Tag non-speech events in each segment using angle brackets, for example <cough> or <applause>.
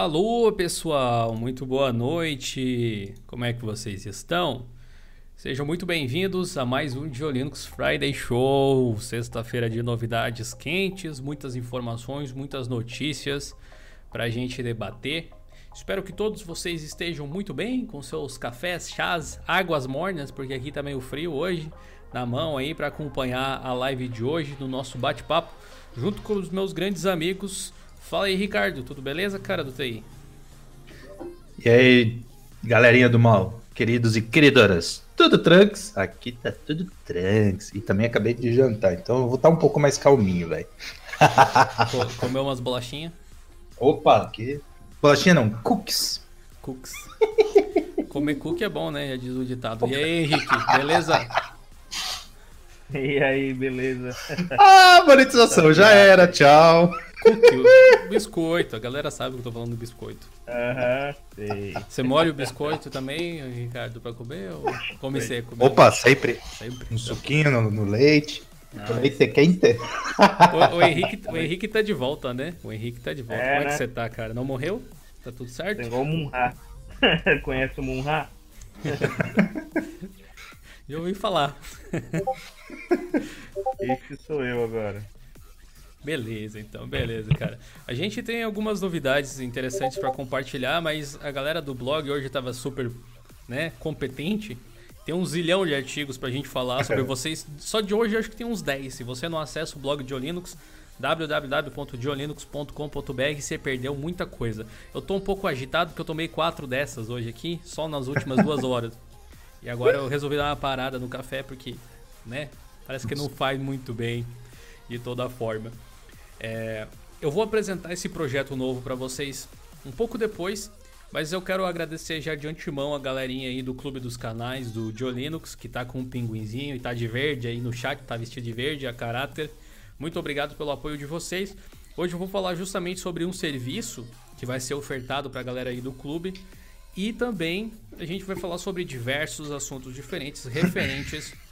Alô, pessoal, muito boa noite. Como é que vocês estão? Sejam muito bem-vindos a mais um Diolinux Friday Show. Sexta-feira de novidades quentes, muitas informações, muitas notícias para a gente debater. Espero que todos vocês estejam muito bem com seus cafés, chás, águas mornas, porque aqui tá meio frio hoje, na mão aí para acompanhar a live de hoje no nosso bate-papo, junto com os meus grandes amigos Fala aí, Ricardo, tudo beleza, cara do TI? E aí, galerinha do mal, queridos e queridoras, tudo tranks? Aqui tá tudo tranks. E também acabei de jantar, então eu vou estar tá um pouco mais calminho, velho. Comeu umas bolachinhas? Opa, que. Bolachinha não, cookies. Cookies. <laughs> Comer cookie é bom, né? Já diz o ditado. E aí, Henrique, beleza? E aí, beleza? <laughs> Ah, monetização, já era, tchau. Cookie, biscoito. A galera sabe que eu tô falando do biscoito. Aham, sei. Você molha o biscoito também, Ricardo, pra comer ou come seco? Opa, sempre. sempre. Um suquinho no, no leite. Ah, leite quente. O, o, <laughs> Henrique, o Henrique tá de volta, né? O Henrique tá de volta. É, Como é né? que você tá, cara? Não morreu? Tá tudo certo? Igual o Munha. <laughs> Conhece o Munha? <laughs> Já ouvi falar. Esse sou eu agora. Beleza, então, beleza, cara. A gente tem algumas novidades interessantes para compartilhar, mas a galera do blog hoje estava super, né, competente. Tem um zilhão de artigos pra gente falar sobre <laughs> vocês. Só de hoje acho que tem uns 10. Se você não acessa o blog de Linux, www.diolinux.com.br, você perdeu muita coisa. Eu tô um pouco agitado porque eu tomei quatro dessas hoje aqui, só nas últimas duas <laughs> horas. E agora eu resolvi dar uma parada no café porque, né, parece que não faz muito bem de toda forma. É, eu vou apresentar esse projeto novo para vocês um pouco depois, mas eu quero agradecer já de antemão a galerinha aí do Clube dos Canais, do Joe Linux, que tá com um pinguinzinho e tá de verde aí no chat, tá vestido de verde, a caráter. Muito obrigado pelo apoio de vocês. Hoje eu vou falar justamente sobre um serviço que vai ser ofertado para a galera aí do clube e também a gente vai falar sobre diversos assuntos diferentes referentes <laughs>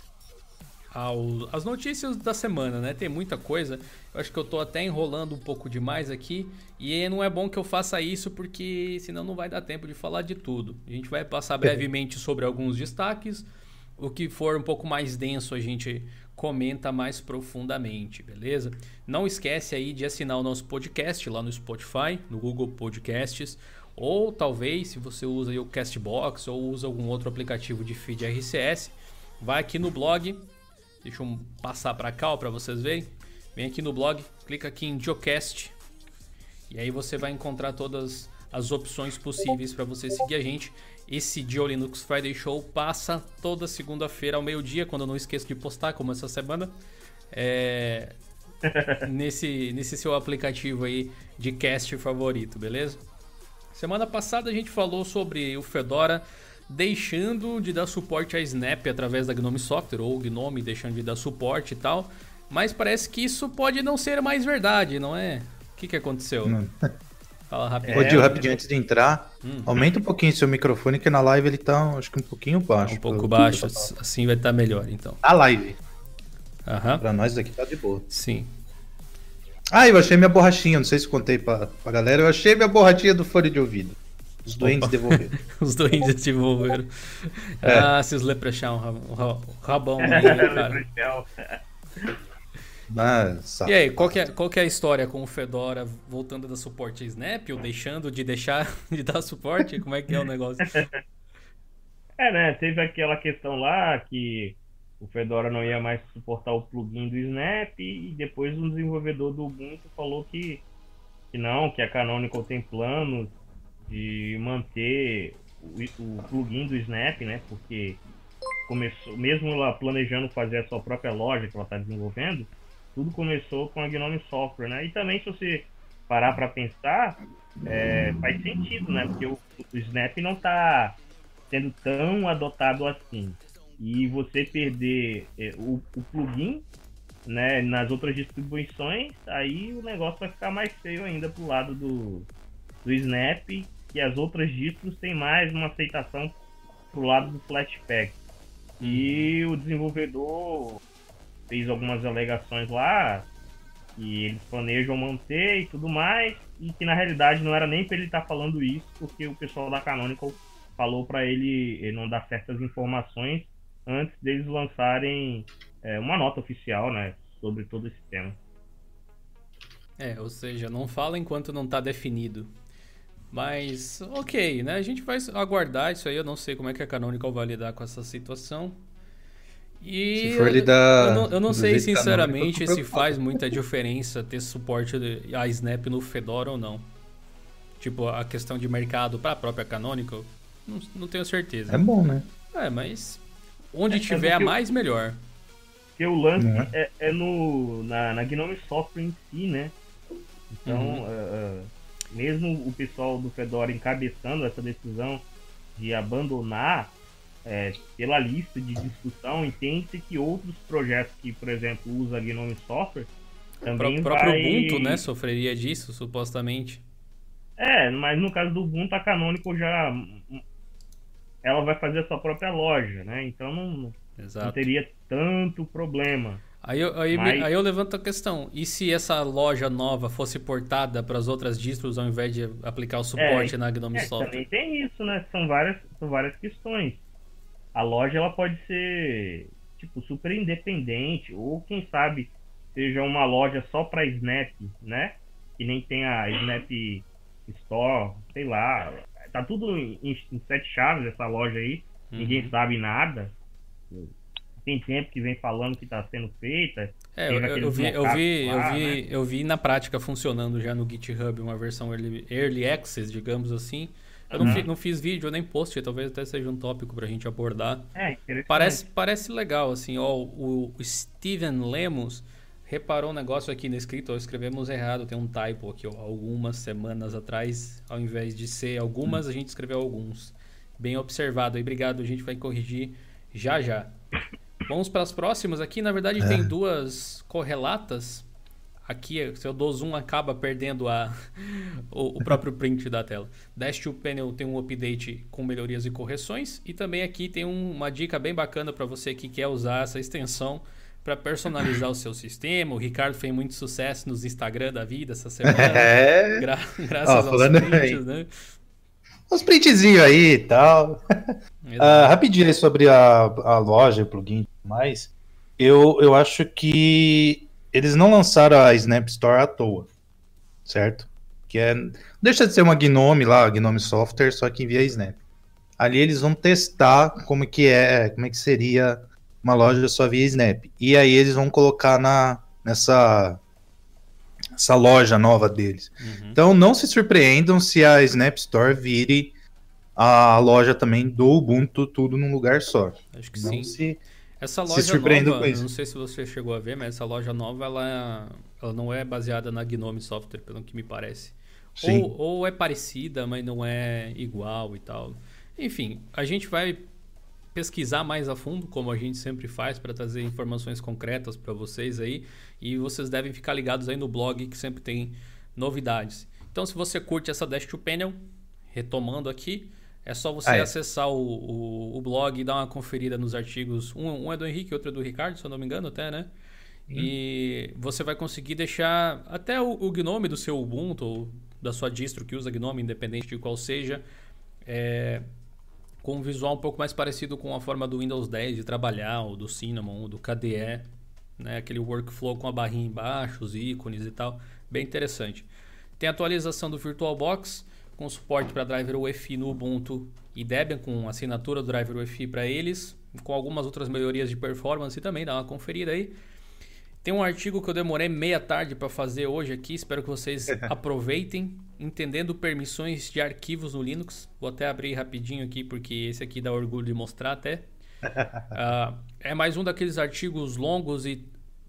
ao, as notícias da semana, né? Tem muita coisa. Eu acho que eu tô até enrolando um pouco demais aqui. E não é bom que eu faça isso porque senão não vai dar tempo de falar de tudo. A gente vai passar brevemente sobre alguns destaques. O que for um pouco mais denso a gente comenta mais profundamente, beleza? Não esquece aí de assinar o nosso podcast lá no Spotify, no Google Podcasts, ou talvez se você usa o Castbox ou usa algum outro aplicativo de feed RCS, vai aqui no blog Deixa eu passar para cá para vocês verem. Vem aqui no blog, clica aqui em Geocast e aí você vai encontrar todas as opções possíveis para você seguir a gente. Esse Dio Linux Friday Show passa toda segunda-feira ao meio-dia, quando eu não esqueço de postar, como essa semana. É... <laughs> nesse, nesse seu aplicativo aí de cast favorito, beleza? Semana passada a gente falou sobre o Fedora deixando de dar suporte a Snap através da Gnome Software, ou Gnome deixando de dar suporte e tal. Mas parece que isso pode não ser mais verdade, não é? O que, que aconteceu? Não. Fala rapidinho. É, rapidinho antes de entrar, hum. aumenta um pouquinho seu microfone, que na live ele tá, acho que um pouquinho baixo. Um pouco baixo, assim vai estar tá melhor, então. A live. Aham. Pra nós aqui tá de boa. Sim. Ah, eu achei minha borrachinha, não sei se contei pra, pra galera, eu achei minha borrachinha do fone de ouvido. Os doentes devolveram. <laughs> Os doentes devolveram. É. Ah, se os leprechaun, o rabão <laughs> cara. Mas, e aí, qual que, é, qual que é a história com o Fedora voltando a dar suporte a Snap ou deixando de deixar <laughs> de dar suporte? Como é que é o negócio? É, né? Teve aquela questão lá que o Fedora não ia mais suportar o plugin do Snap e depois um desenvolvedor do Ubuntu falou que, que não, que a Canonical tem planos de manter o, o plugin do Snap, né? Porque começou, mesmo ela planejando fazer a sua própria loja que ela está desenvolvendo, tudo começou com a Gnome Software, né? E também se você parar para pensar, é, faz sentido, né? Porque o, o Snap não está sendo tão adotado assim. E você perder é, o, o, plugin né, nas outras distribuições, aí o negócio vai ficar mais feio ainda pro lado do, do Snap que as outras distros têm mais uma aceitação pro lado do Flatpak. E o desenvolvedor fez algumas alegações lá que eles planejam manter e tudo mais, e que na realidade não era nem para ele estar tá falando isso, porque o pessoal da Canonical falou para ele, ele não dar certas informações antes deles lançarem é, uma nota oficial, né, sobre todo esse tema. É, ou seja, não fala enquanto não está definido. Mas, ok, né? A gente vai aguardar isso aí. Eu não sei como é que a Canonical vai lidar com essa situação. E se for lidar eu, não, eu não sei sinceramente se faz muita diferença ter suporte a Snap no Fedora ou não. Tipo, a questão de mercado para a própria Canonical, não, não, tenho certeza. É bom, né? É, mas onde é, tiver a mais, melhor. Porque o lance é? é, é, no, na, na Gnome Software em si, né? Então, uhum. uh, mesmo o pessoal do Fedora encabeçando essa decisão de abandonar é, pela lista de discussão, entende-se que outros projetos que, por exemplo, usam Gnome Software também o próprio vai... Ubuntu, né, sofreria disso, supostamente. É, mas no caso do Ubuntu, a Canonical já ela vai fazer a sua própria loja, né? Então não, não teria tanto problema. Aí eu, aí, Mas... aí eu levanto a questão: e se essa loja nova fosse portada para as outras distros ao invés de aplicar o suporte é, na Gnome é, Software? Também tem isso, né? São várias, são várias questões. A loja ela pode ser tipo super independente ou quem sabe seja uma loja só para Snap, né? Que nem tem a Snap Store, sei lá. Tá tudo em, em sete chaves essa loja aí. Uhum. Ninguém sabe nada tem tempo que vem falando que está sendo feita. É, eu, eu, vi, eu, vi, lá, eu, vi, né? eu vi na prática funcionando já no GitHub uma versão early, early access, digamos assim. Eu uhum. não, fi, não, fiz vídeo nem post, talvez até seja um tópico para a gente abordar. É, parece, parece legal, assim, ó, o, o Steven Lemos reparou um negócio aqui no escrito, ó, escrevemos errado, tem um typo aqui, ó, algumas semanas atrás, ao invés de ser algumas, a gente escreveu alguns. Bem observado aí, obrigado, a gente vai corrigir já já. Vamos para as próximas aqui. Na verdade, é. tem duas correlatas. Aqui, se eu dou zoom, acaba perdendo a, o, o próprio print da tela. Dash to Panel tem um update com melhorias e correções. E também aqui tem um, uma dica bem bacana para você que quer usar essa extensão para personalizar o seu sistema. O Ricardo fez muito sucesso nos Instagram da vida essa semana. <laughs> É. Gra graças Ó, aos prints, né? uns printzinhos aí e tal. uh, rapidinho aí sobre a, a loja, o plugin e tudo mais. Eu, eu acho que eles não lançaram a Snap Store à toa, certo? Que é. Deixa de ser uma Gnome lá, Gnome Software, só que envia Snap. Ali eles vão testar como que é, como é que seria uma loja só via Snap. E aí eles vão colocar na, nessa essa loja nova deles. Uhum. Então não se surpreendam se a Snap Store vire a loja também do Ubuntu tudo num lugar só. Acho que não sim. Se, essa loja se nova, não sei se você chegou a ver, mas essa loja nova ela, ela não é baseada na Gnome Software, pelo que me parece. Ou, ou é parecida, mas não é igual e tal. Enfim, a gente vai pesquisar mais a fundo, como a gente sempre faz, para trazer informações concretas para vocês aí. E vocês devem ficar ligados aí no blog, que sempre tem novidades. Então, se você curte essa Dash to Panel, retomando aqui, é só você ah, é. acessar o, o, o, blog e dar uma conferida nos artigos. Um, um, é do Henrique, outro é do Ricardo, se eu não me engano, até, né? Hum. E você vai conseguir deixar até o, o Gnome do seu Ubuntu, ou da sua distro que usa Gnome, independente de qual seja, é, com um visual um pouco mais parecido com a forma do Windows 10 de trabalhar, ou do Cinnamon, ou do KDE, né? aquele workflow com a barrinha embaixo, os ícones e tal, bem interessante. Tem a atualização do VirtualBox, com suporte para driver UEFI no Ubuntu e Debian, com assinatura do driver UEFI para eles, com algumas outras melhorias de performance também, dá uma conferida aí. Tem um artigo que eu demorei meia tarde para fazer hoje aqui, espero que vocês <laughs> aproveitem, entendendo permissões de arquivos no Linux. Vou até abrir rapidinho aqui, porque esse aqui dá orgulho de mostrar até. uh, <laughs> é mais um daqueles artigos longos e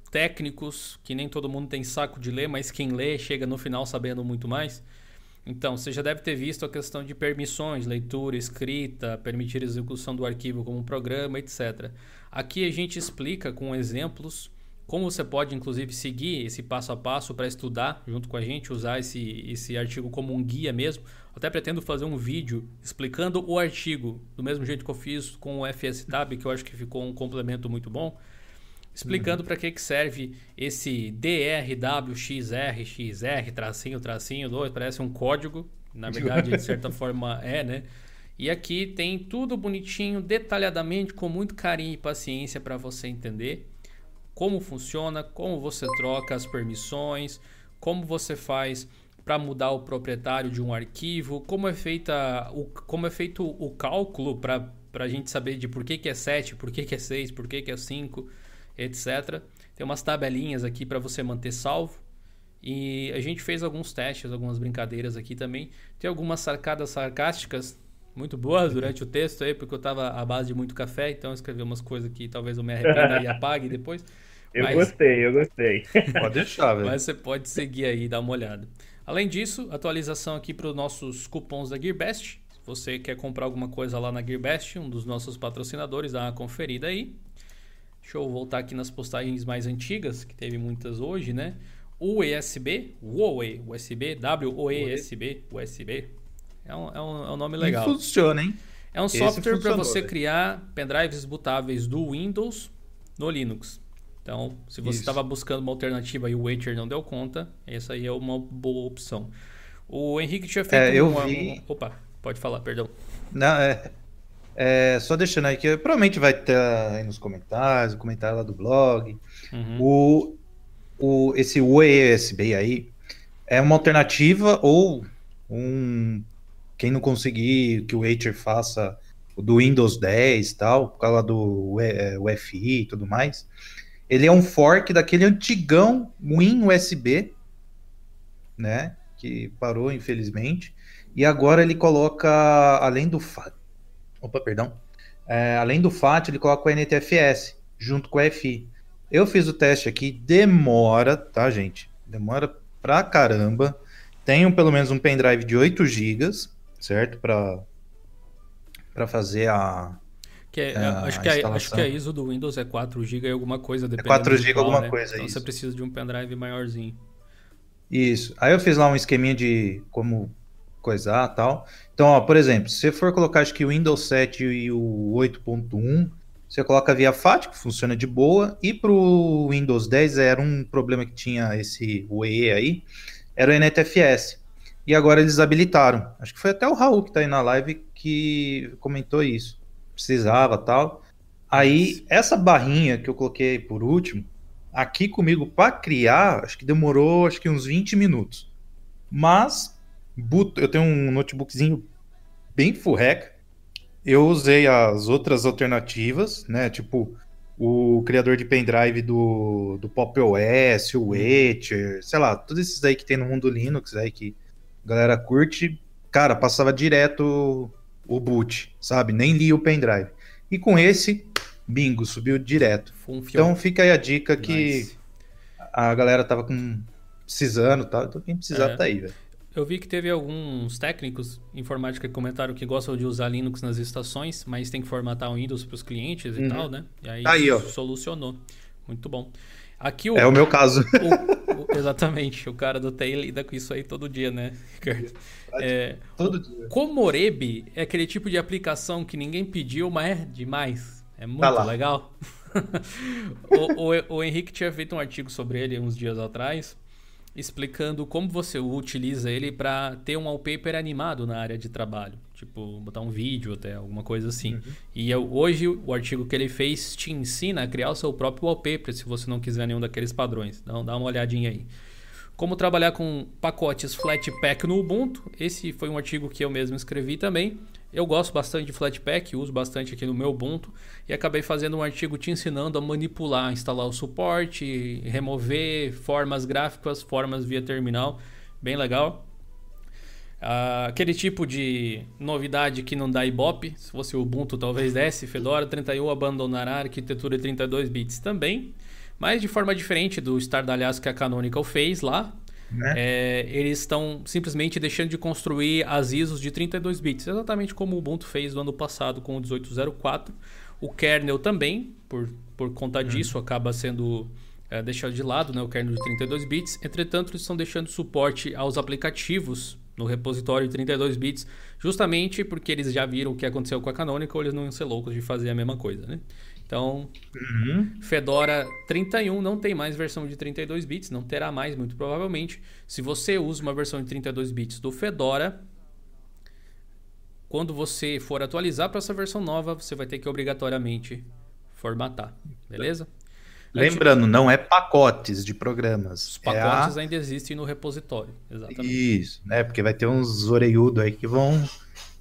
técnicos que nem todo mundo tem saco de ler, mas quem lê chega no final sabendo muito mais. Então, você já deve ter visto a questão de permissões, leitura, escrita, permitir execução do arquivo como programa, etc. Aqui a gente explica com exemplos como você pode, inclusive, seguir esse passo a passo para estudar junto com a gente, usar esse, esse artigo como um guia mesmo. Até pretendo fazer um vídeo explicando o artigo, do mesmo jeito que eu fiz com o FSTab, que eu acho que ficou um complemento muito bom. Explicando uhum. para que, que serve esse DRWXRXR, tracinho, tracinho, dois, parece um código, na verdade, de <laughs> certa forma é, né? E aqui tem tudo bonitinho, detalhadamente, com muito carinho e paciência para você entender como funciona, como você troca as permissões, como você faz para mudar o proprietário de um arquivo, como é, feita o, como é feito o cálculo para a gente saber de por que, que é 7, por que, que é 6, por que, que é 5, etc. Tem umas tabelinhas aqui para você manter salvo. E a gente fez alguns testes, algumas brincadeiras aqui também. Tem algumas sarcadas sarcásticas muito boas durante o texto aí, porque eu estava à base de muito café, então eu escrevi umas coisas que talvez eu me arrependa e <laughs> apague depois. Eu mas... gostei, eu gostei. <laughs> Pode deixar, velho. Mas você pode seguir aí e dar uma olhada. Além disso, atualização aqui para os nossos cupons da GearBest. Se você quer comprar alguma coisa lá na GearBest, um dos nossos patrocinadores, dá uma conferida aí. Deixa eu voltar aqui nas postagens mais antigas, que teve muitas hoje, né? USB, Huawei, USB, W-O-E-S-B, USB, é um, é um, é um nome legal. E funciona, hein? É um software para você criar pendrives botáveis do Windows no Linux. Então, se você estava buscando uma alternativa e o Waiter não deu conta, essa aí é uma boa opção. O Henrique tinha feito é, eu uma, vi... Opa, pode falar, perdão. Não, é, é, só deixando aí que provavelmente vai ter aí nos comentários, o comentário lá do blog. Uhum. O, o, esse USB aí é uma alternativa ou um quem não conseguir que o Acer faça o do Windows 10 e tal, por causa do UFI é, e tudo mais, ele é um fork daquele antigão Win USB, né? Que parou, infelizmente. E agora ele coloca, além do opa, perdão, é, além do FAT, ele coloca o NTFS junto com o FI. Eu fiz o teste aqui, demora, tá, gente? Demora pra caramba. Tenho pelo menos um pendrive de 8 GB certo? Para para fazer a que é, a, acho, que a, acho que a ISO do Windows é 4 GB e alguma coisa, é 4 GB alguma né? coisa, então isso. você precisa de um pendrive maiorzinho. Isso. Aí eu fiz lá um esqueminha de como coisar tal. Então, ó, por exemplo, se você for colocar acho que o Windows 7 e o 8.1, você coloca via FAT, que funciona de boa, e para o Windows 10 era um problema que tinha esse UE aí, era o NTFS. E agora eles habilitaram. Acho que foi até o Raul que está aí na live que comentou isso. Precisava tal. Aí, essa barrinha que eu coloquei por último, aqui comigo para criar, acho que demorou acho que uns 20 minutos. Mas eu tenho um notebookzinho bem furreca. Eu usei as outras alternativas, né? Tipo o criador de pendrive do, do Pop OS, o Etcher, sei lá, todos esses aí que tem no mundo Linux aí que galera curte, cara, passava direto o boot, sabe? Nem lia o pendrive. E com esse, bingo, subiu direto. Então fica aí a dica nice. que a galera tava com, precisando, tá? Então quem precisar é. tá aí, velho. Eu vi que teve alguns técnicos informática que comentaram que gostam de usar Linux nas estações, mas tem que formatar o Windows para os clientes e uhum. tal, né? E aí, tá aí ó. solucionou. Muito bom. Aqui o, é o meu caso. <laughs> O, o, exatamente, o cara do TI lida com isso aí todo dia, né, Ricardo? É, todo dia. Comoreb é aquele tipo de aplicação que ninguém pediu, mas é demais. É muito tá legal. <laughs> o, o, o Henrique tinha feito um artigo sobre ele uns dias atrás explicando como você utiliza ele para ter um wallpaper animado na área de trabalho. Tipo, botar um vídeo até, alguma coisa assim. Uhum. E eu, hoje o artigo que ele fez te ensina a criar o seu próprio wallpaper se você não quiser nenhum daqueles padrões. Então dá uma olhadinha aí. Como trabalhar com pacotes Flatpak no Ubuntu. Esse foi um artigo que eu mesmo escrevi também. Eu gosto bastante de Flatpak, uso bastante aqui no meu Ubuntu e acabei fazendo um artigo te ensinando a manipular, instalar o suporte, remover formas gráficas, formas via terminal, bem legal. Uh, aquele tipo de novidade que não dá Ibope, se fosse o Ubuntu talvez desse, Fedora 31 abandonará a arquitetura 32 bits também, mas de forma diferente do estardalhaço que a Canonical fez lá, né? É, eles estão simplesmente deixando de construir as ISOs de 32 bits, exatamente como o Ubuntu fez no ano passado com o 1804. O kernel também, por, por conta uhum. disso, acaba sendo é, deixado de lado, né, o kernel de 32 bits. Entretanto, eles estão deixando suporte aos aplicativos no repositório de 32 bits, justamente porque eles já viram o que aconteceu com a Canonical, eles não iam ser loucos de fazer a mesma coisa, né? Então, uhum. Fedora 31 não tem mais versão de 32 bits, não terá mais, muito provavelmente. Se você usa uma versão de 32 bits do Fedora, quando você for atualizar para essa versão nova, você vai ter que obrigatoriamente formatar, beleza? Lembrando, não é pacotes de programas. Os pacotes é a... ainda existem no repositório, exatamente. Isso, né? Porque vai ter uns orelhudos aí que vão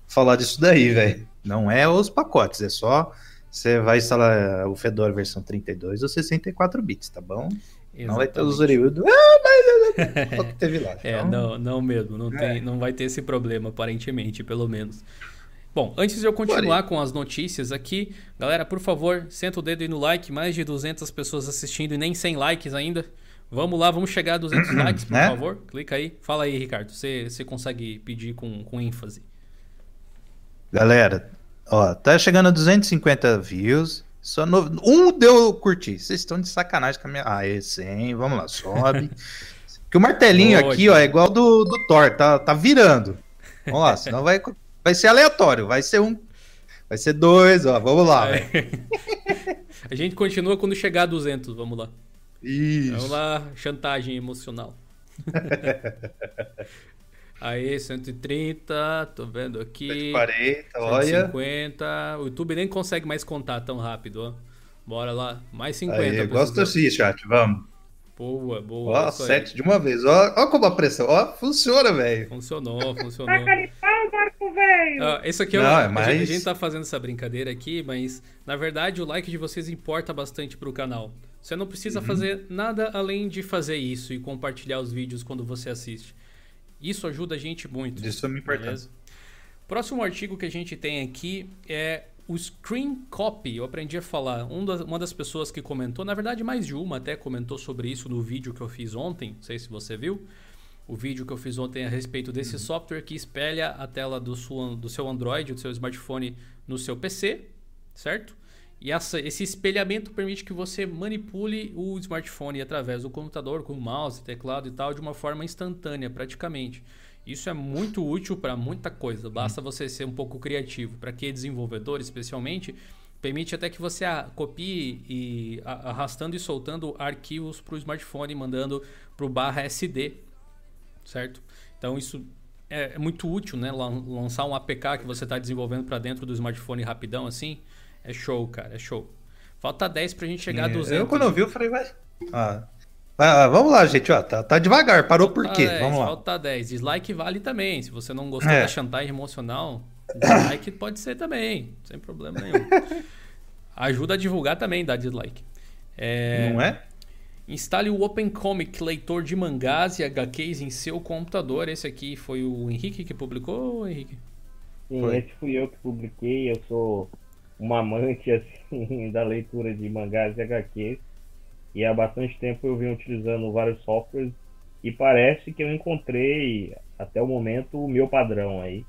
falar disso daí, velho. Não é os pacotes, é só você vai instalar o Fedora versão 32 ou 64 bits, tá bom? Exatamente. Não vai ter os orelhudos. Ah, mas o que teve lá. É, então... não, não mesmo, não, é. tem, não vai ter esse problema, aparentemente, pelo menos. Bom, antes de eu continuar com as notícias aqui, galera, por favor, senta o dedo aí no like, mais de 200 pessoas assistindo e nem 100 likes ainda. Vamos lá, vamos chegar a 200 likes, por é? favor. Clica aí. Fala aí, Ricardo. Você, você consegue pedir com, com ênfase. Galera, ó, tá chegando a 250 views. Só no... Um deu curtir. Vocês estão de sacanagem com a minha. Ah, é 100. Vamos lá, sobe. <laughs> que o martelinho aqui, ó, é igual do, do Thor. Tá, tá virando. Vamos lá, senão vai Vai ser aleatório, vai ser um. Vai ser dois, ó. Vamos lá. É. <laughs> a gente continua quando chegar a 200, vamos lá. Isso. Vamos lá, chantagem emocional. <laughs> Aí, 130, tô vendo aqui. 140, olha. 150. O YouTube nem consegue mais contar tão rápido, ó. Bora lá, mais 50. Aí, eu gosto assim, chat, vamos. Boa, boa. Ó, sete de uma vez. Ó, ó como a pressão. Ó, funciona, velho. Funcionou, <laughs> funcionou. velho. Uh, isso aqui é, Não, é mais... a, gente, a gente tá fazendo essa brincadeira aqui, mas na verdade o like de vocês importa bastante pro canal. Você não precisa uhum. fazer nada além de fazer isso e compartilhar os vídeos quando você assiste. Isso ajuda a gente muito. Isso é me importa. Próximo artigo que a gente tem aqui é o Screen Copy. Eu aprendi a falar. Um uma das pessoas que comentou, na verdade mais de uma até comentou sobre isso no vídeo que eu fiz ontem. Não sei se você viu o vídeo que eu fiz ontem a respeito desse uhum. software que espelha a tela do, do seu Android, do seu smartphone no seu PC, certo? E essa, esse espelhamento permite que você manipule o smartphone através do computador, com mouse, teclado e tal, de uma forma instantânea, praticamente. Isso é muito útil para muita coisa, basta você ser um pouco criativo. Para que desenvolvedor, especialmente, permite até que você copie e arrastando e soltando arquivos para o smartphone, mandando para o barra SD, certo? Então isso é, é muito útil, né? Lançar um APK que você está desenvolvendo para dentro do smartphone rapidão assim, é show, cara, é show. Falta 10 pra gente chegar é, a 200. Eu quando eu vi, eu falei, vai. Ah. Ah, vamos lá, gente, ó, tá, tá devagar, parou falta por quê? 10, vamos lá. Falta 10. Dislike vale também. Se você não gostou é. da chantagem emocional, dislike <laughs> pode ser também, sem problema nenhum. <laughs> Ajuda a divulgar também, dá dislike. É... Não é? Instale o OpenComic, leitor de mangás e HQs em seu computador. Esse aqui foi o Henrique que publicou, Henrique? Sim, foi. esse fui eu que publiquei. Eu sou um amante <laughs> assim, da leitura de mangás e HQs. E há bastante tempo eu venho utilizando vários softwares e parece que eu encontrei até o momento o meu padrão aí.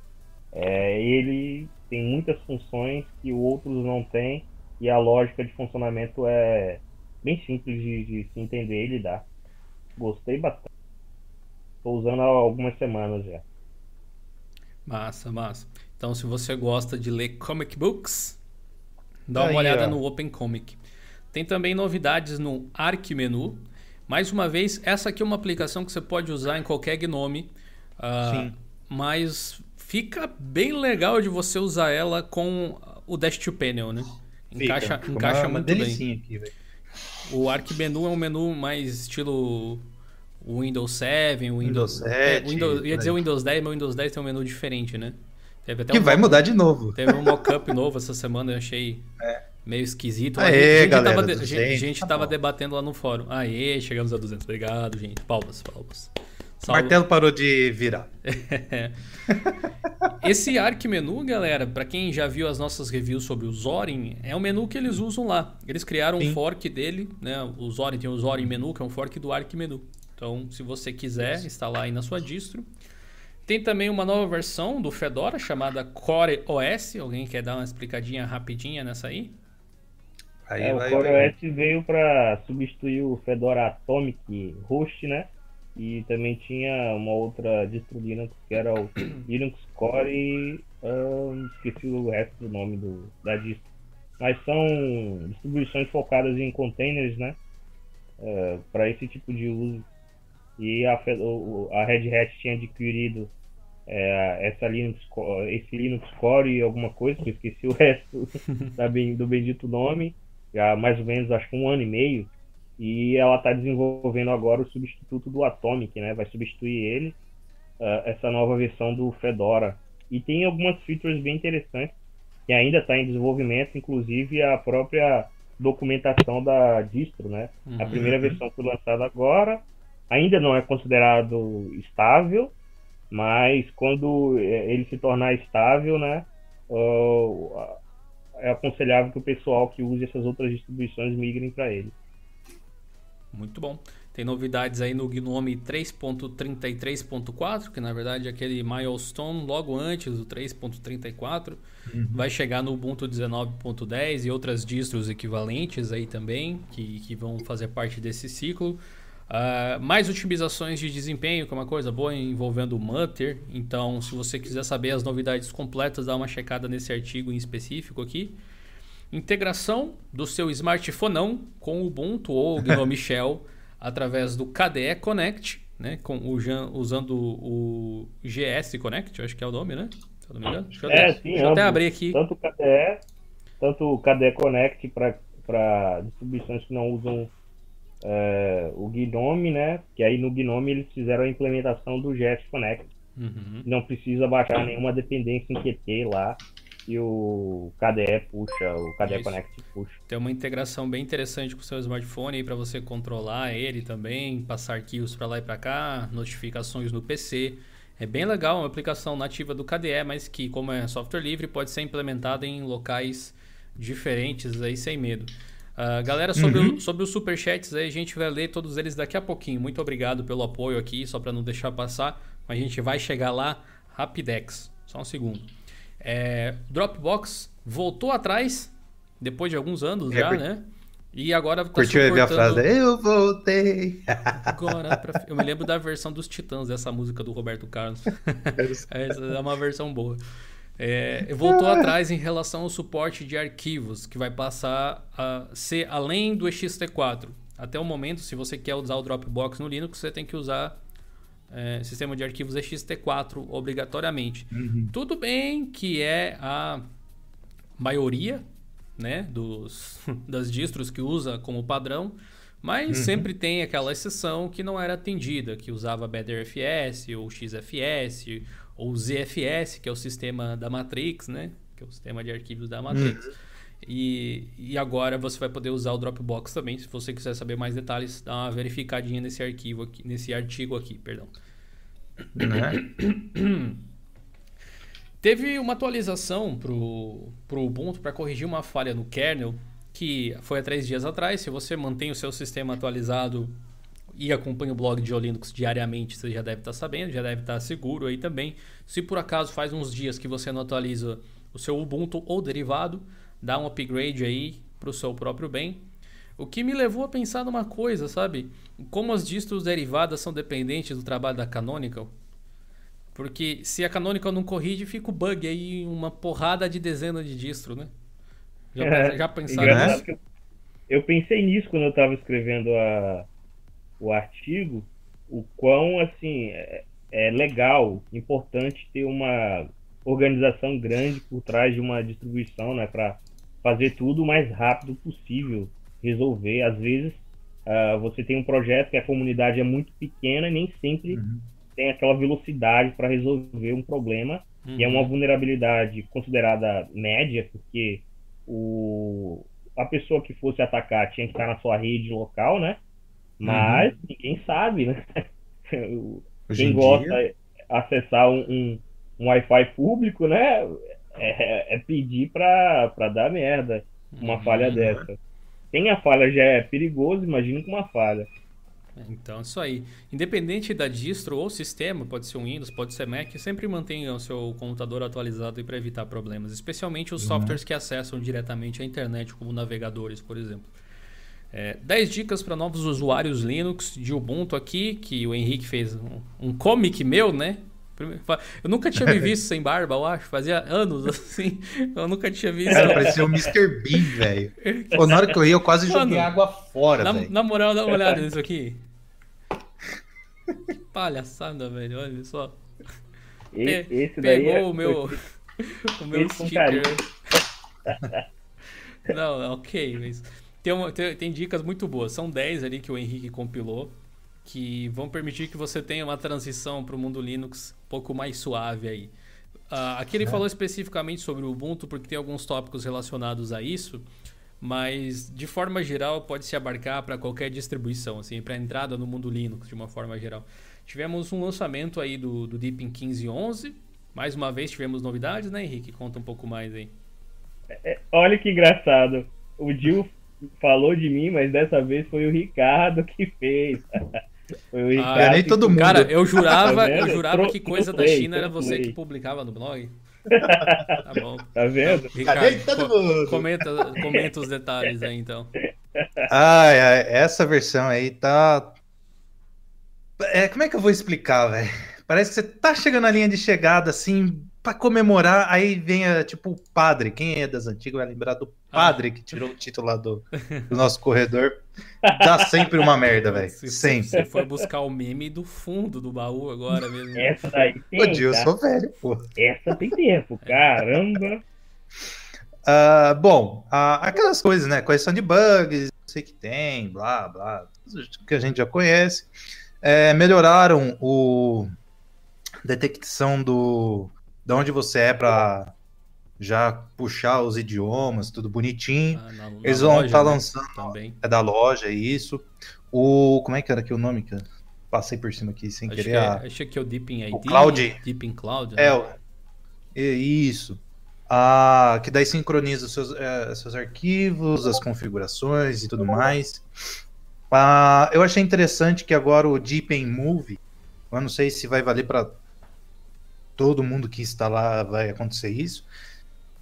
É, ele tem muitas funções que outros não têm e a lógica de funcionamento é bem simples de, de se entender e lidar. Gostei bastante. Estou usando há algumas semanas já. Massa, massa. Então, se você gosta de ler comic books, dá uma Aí, olhada ó. no Open Comic. Tem também novidades no Arc Menu. Mais uma vez, essa aqui é uma aplicação que você pode usar em qualquer Gnome. Uh, Sim. Mas fica bem legal de você usar ela com o Desktop Panel, né? Encaixa, fica. encaixa uma, muito uma bem. Aqui, o Arc Menu é um menu mais estilo Windows 7, Windows, Windows 7. É, Windows, ia dizer Windows 10, mas o Windows 10 tem um menu diferente, né? Teve até que um vai mudar de novo. Teve um mockup novo essa semana, eu achei é. meio esquisito. Aê, a gente, galera, tava, gente, gente tá tava debatendo lá no fórum. Aê, chegamos a 200. Obrigado, gente. Palmas, palmas. O martelo parou de virar. <laughs> Esse Arc Menu, galera, para quem já viu as nossas reviews sobre o Zorin, é o menu que eles usam lá. Eles criaram Sim. um fork dele, né? O Zorin tem o Zorin Menu, que é um fork do Arc Menu. Então, se você quiser instalar aí na sua distro. Tem também uma nova versão do Fedora chamada Core OS. Alguém quer dar uma explicadinha rapidinha nessa aí? aí é, vai, o Core vai. OS veio para substituir o Fedora Atomic Host, né? E também tinha uma outra distro Linux que era o <coughs> Linux Core e uh, esqueci o resto do nome do, da distro. mas são distribuições focadas em containers, né? É, para esse tipo de uso. E a, a Red Hat tinha adquirido é, essa Linux, esse Linux Core e alguma coisa, que eu esqueci o <laughs> resto da, do bendito nome, já mais ou menos acho que um ano e meio, e ela está desenvolvendo agora o substituto do Atomic, né? Vai substituir ele, uh, essa nova versão do Fedora. E tem algumas features bem interessantes que ainda está em desenvolvimento, inclusive a própria documentação da distro, né? Uhum. A primeira versão foi lançada agora, ainda não é considerado estável, mas quando é, ele se tornar estável, né? Uh, é aconselhável que o pessoal que use essas outras distribuições migrem para ele. Muito bom. Tem novidades aí no Gnome 3.33.4, que na verdade é aquele milestone logo antes do 3.34. Uhum. Vai chegar no Ubuntu 19.10 e outras distros equivalentes aí também, que, que vão fazer parte desse ciclo. Uh, mais otimizações de desempenho, que é uma coisa boa envolvendo o Mutter. Então, se você quiser saber as novidades completas, dá uma checada nesse artigo em específico aqui. Integração do seu smartphone com o Ubuntu ou o Gnome <laughs> Shell através do KDE Connect, né? Com o, usando o GS Connect, acho que é o nome, né? Se eu não me engano. Deixa eu, é, sim, deixa eu até abrir aqui. Tanto o KDE, tanto o KDE Connect para distribuições que não usam é, o Gnome, né? Que aí no Gnome eles fizeram a implementação do GS Connect. Uhum. Não precisa baixar nenhuma dependência em QT lá e o KDE puxa, o KDE Isso. Connect puxa. Tem uma integração bem interessante com o seu smartphone aí para você controlar ele também, passar arquivos para lá e para cá, notificações no PC. É bem legal, uma aplicação nativa do KDE, mas que, como é software livre, pode ser implementada em locais diferentes aí sem medo. Uh, galera, sobre, uhum. o, sobre os superchats aí, a gente vai ler todos eles daqui a pouquinho. Muito obrigado pelo apoio aqui, só para não deixar passar. A gente vai chegar lá rapidex. Só um segundo. É, Dropbox voltou atrás, depois de alguns anos é, já, por... né? E agora tá Curtiu suportando... a frase? Eu voltei! <laughs> Agora, pra... eu me lembro da versão dos Titãs, dessa música do Roberto Carlos. <laughs> Essa <laughs> é uma versão boa. É, voltou atrás em relação ao suporte de arquivos, que vai passar a ser além do ext4. Até o momento, se você quer usar o Dropbox no Linux, você tem que usar é, sistema de arquivos ext4 obrigatoriamente. Uhum. Tudo bem que é a maioria né, dos, <laughs> das distros que usa como padrão, mas uhum. sempre tem aquela exceção que não era atendida, que usava BetterFS ou XFS ou ZFS, que é o sistema da Matrix, né, que é o sistema de arquivos da Matrix. Uhum. E, e agora você vai poder usar o Dropbox também. Se você quiser saber mais detalhes, dá uma verificadinha nesse arquivo aqui, nesse artigo aqui, perdão. Né? <coughs> Teve uma atualização pro, pro Ubuntu para corrigir uma falha no kernel que foi há três dias atrás. Se você mantém o seu sistema atualizado e acompanha o blog de Linux diariamente, você já deve estar tá sabendo, já deve estar tá seguro aí também. Se por acaso faz uns dias que você não atualiza o seu Ubuntu ou derivado, dá um upgrade aí para o seu próprio bem. O que me levou a pensar numa coisa, sabe? Como as distros derivadas são dependentes do trabalho da Canonical. Porque se a Canonical não corrige, fica o bug aí, uma porrada de dezena de distro, né? Já, é, já pensaram nisso? Eu, eu pensei nisso quando eu estava escrevendo a, o artigo, o quão, assim, é, é legal, importante ter uma organização grande por trás de uma distribuição, né? Para fazer tudo o mais rápido possível, resolver. Às vezes uh, você tem um projeto que a comunidade é muito pequena e nem sempre uhum. tem aquela velocidade para resolver um problema. Uhum. E é uma uhum. vulnerabilidade considerada média, porque o, a pessoa que fosse atacar tinha que estar na sua rede local, né? Mas uhum. ninguém sabe, né? <laughs> Quem gosta de acessar um, um, um Wi-Fi público, né? é, é pedir para dar merda uma uhum. falha dessa. Quem a falha já é perigoso, imagina com uma falha. É, então, isso aí. Independente da distro ou sistema, pode ser um Windows, pode ser Mac, sempre mantenha o seu computador atualizado para evitar problemas, especialmente os uhum. softwares que acessam diretamente a internet, como navegadores, por exemplo. É, 10 dicas para novos usuários Linux de Ubuntu aqui, que o Henrique fez um, um comic meu, né? Eu nunca tinha me visto <laughs> sem barba, eu acho. Fazia anos <laughs> assim. Eu nunca tinha visto. Cara, parecia o Mr. Bean, velho. Na hora que eu ia, eu quase Mano, joguei água fora, na, velho. Na moral, dá uma <laughs> olhada nisso aqui. Que palhaçada, velho. Olha só. Esse, esse Pegou é... o meu, o meu sticker. Não, ok, mas tem, uma, tem, tem, dicas muito boas. São 10 ali que o Henrique compilou que vão permitir que você tenha uma transição para o mundo Linux um pouco mais suave aí. Uh, aqui ele é. falou especificamente sobre o Ubuntu porque tem alguns tópicos relacionados a isso, mas de forma geral pode se abarcar para qualquer distribuição, assim, para entrada no mundo Linux de uma forma geral. Tivemos um lançamento aí do, do Deepin 15.11, mais uma vez tivemos novidades, né, Henrique? Conta um pouco mais aí. É, olha que engraçado. O Gil falou de mim, mas dessa vez foi o Ricardo que fez. <laughs> Foi o Ricardo. Ah, nem todo mundo. Cara, eu jurava, tá eu jurava que coisa da China era você que publicava no blog. <laughs> Tá bom. Tá vendo? Ricardo, co comenta, comenta os detalhes aí então. Ah, essa versão aí tá. É, como é que eu vou explicar, velho? Parece que você tá chegando na linha de chegada, assim, para comemorar, aí vem, tipo, o padre. Quem é das antigas vai lembrar do padre ah. que tirou o título lá do, do nosso corredor. Dá sempre uma merda, velho. Sempre. Você foi buscar o meme do fundo do baú agora mesmo. Essa daí tem. Ô, Gil, eu sou velho, pô. Essa tem tempo, caramba. Uh, <laughs> bom, uh, aquelas coisas, né? Correção de bugs, sei que tem, blá, blá, que a gente já conhece. É, melhoraram o detecção do de onde você é para já puxar os idiomas, tudo bonitinho. Ah, na, na Eles vão estar tá né? lançando. Também. É da loja, isso. O. Como é que era aqui o nome, cara? Passei por cima aqui sem acho querer. Que é, acho que é o Deepin ID. O Cloud. Deepin Cloud. Né? É, isso. Ah, que daí sincroniza os seus, é, seus arquivos, as configurações e tudo mais. Ah, eu achei interessante que agora o Deepin Move, eu não sei se vai valer para todo mundo que está lá vai acontecer isso.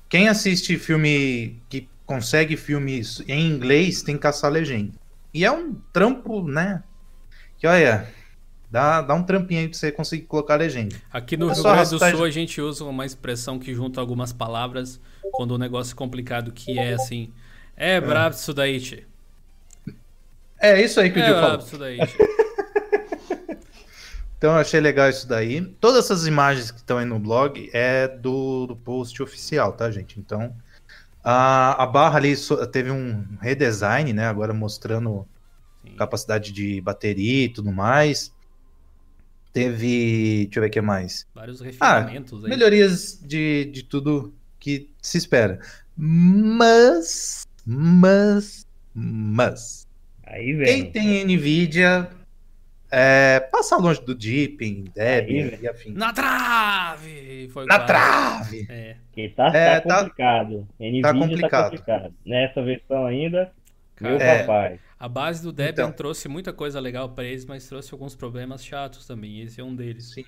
Quem assiste filme que consegue filmes em inglês tem que caçar legenda. E é um trampo, né? Que olha, dá, dá um trampinho aí pra você conseguir colocar legenda. Aqui no é Rio Grande do Sul a gente usa uma expressão que junta algumas palavras quando o um negócio é complicado, que é assim. É brabo isso daí, tchê. É isso aí que é o Gil falou. Isso daí, <laughs> Então eu achei legal isso daí. Todas essas imagens que estão aí no blog é do, do post oficial, tá, gente? Então a, a barra ali teve um redesign, né? Agora mostrando Sim. capacidade de bateria e tudo mais. Teve. Deixa eu ver o que mais. Vários refinamentos ah, aí. Melhorias de, de tudo que se espera. Mas. Mas. Mas. Aí vem. Quem tem Nvidia é, passar longe do Deepin, Debian e afim. Na trave! Foi Na trave! É. tá, é, tá complicado. Tá, Nvidia tá complicado. tá complicado. Nessa versão ainda, meu é, papai. A base do Debian então, trouxe muita coisa legal para eles, mas trouxe alguns problemas chatos também. Esse é um deles. Sim.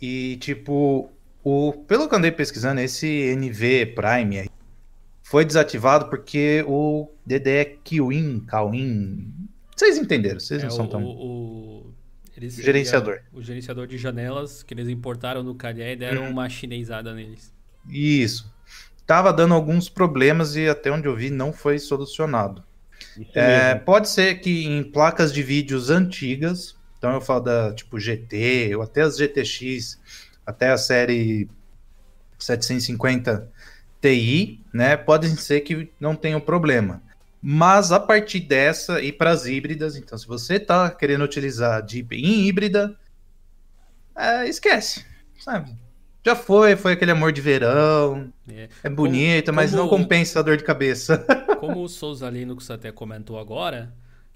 E tipo, o, pelo que eu andei pesquisando, esse NV Prime aí foi desativado porque o DDE Kiwin, Kawin, vocês entenderam, vocês é, não são tão. O, o gerenciador. O gerenciador de janelas que eles importaram no Calhé e deram uhum. uma chinesada neles. Isso. Tava dando alguns problemas e até onde eu vi não foi solucionado. É, pode ser que em placas de vídeos antigas, então eu falo da tipo GT, ou até as GTX, até a série 750 Ti, né? Pode ser que não tenha problema. Mas a partir dessa e para as híbridas, então se você está querendo utilizar Deep em híbrida, é, esquece, sabe? Já foi, foi aquele amor de verão, é, é bonito, como, mas como, não compensa a dor de cabeça. <laughs> Como o Souza Linux até comentou agora,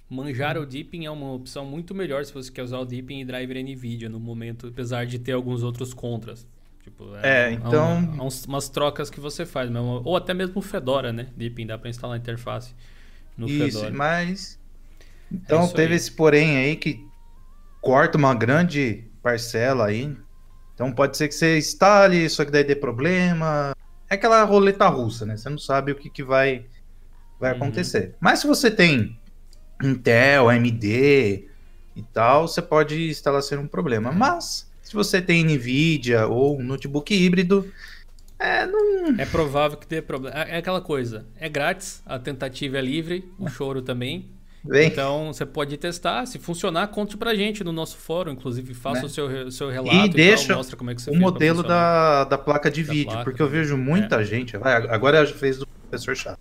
manjar o Deepin é uma opção muito melhor se você quer usar o Deepin e driver NVIDIA no momento, apesar de ter alguns outros contras. Tipo, é, é então... Há, umas trocas que você faz, mesmo, ou até mesmo o Fedora, né? Deepin, dá para instalar a interface no Isso, Fedora. mas. Então é teve aí. esse porém aí que corta uma grande parcela aí. Então pode ser que você instale, só que daí dê problema. É aquela roleta russa, né? Você não sabe o que, que vai, vai uhum. acontecer. Mas se você tem Intel, AMD e tal, você pode instalar sem um problema. Mas Se você tem NVIDIA ou um notebook híbrido, é, não... é provável que dê problema. É, é aquela coisa, é grátis, a tentativa é livre, o choro também. Bem... Então você pode testar, se funcionar, conte pra gente no nosso fórum, inclusive faça né? o seu, seu relato e, e deixa tal, mostra como é que você o modelo da, da placa de da vídeo, placa, porque eu vejo muita é. gente, vai, agora já fez do professor chato.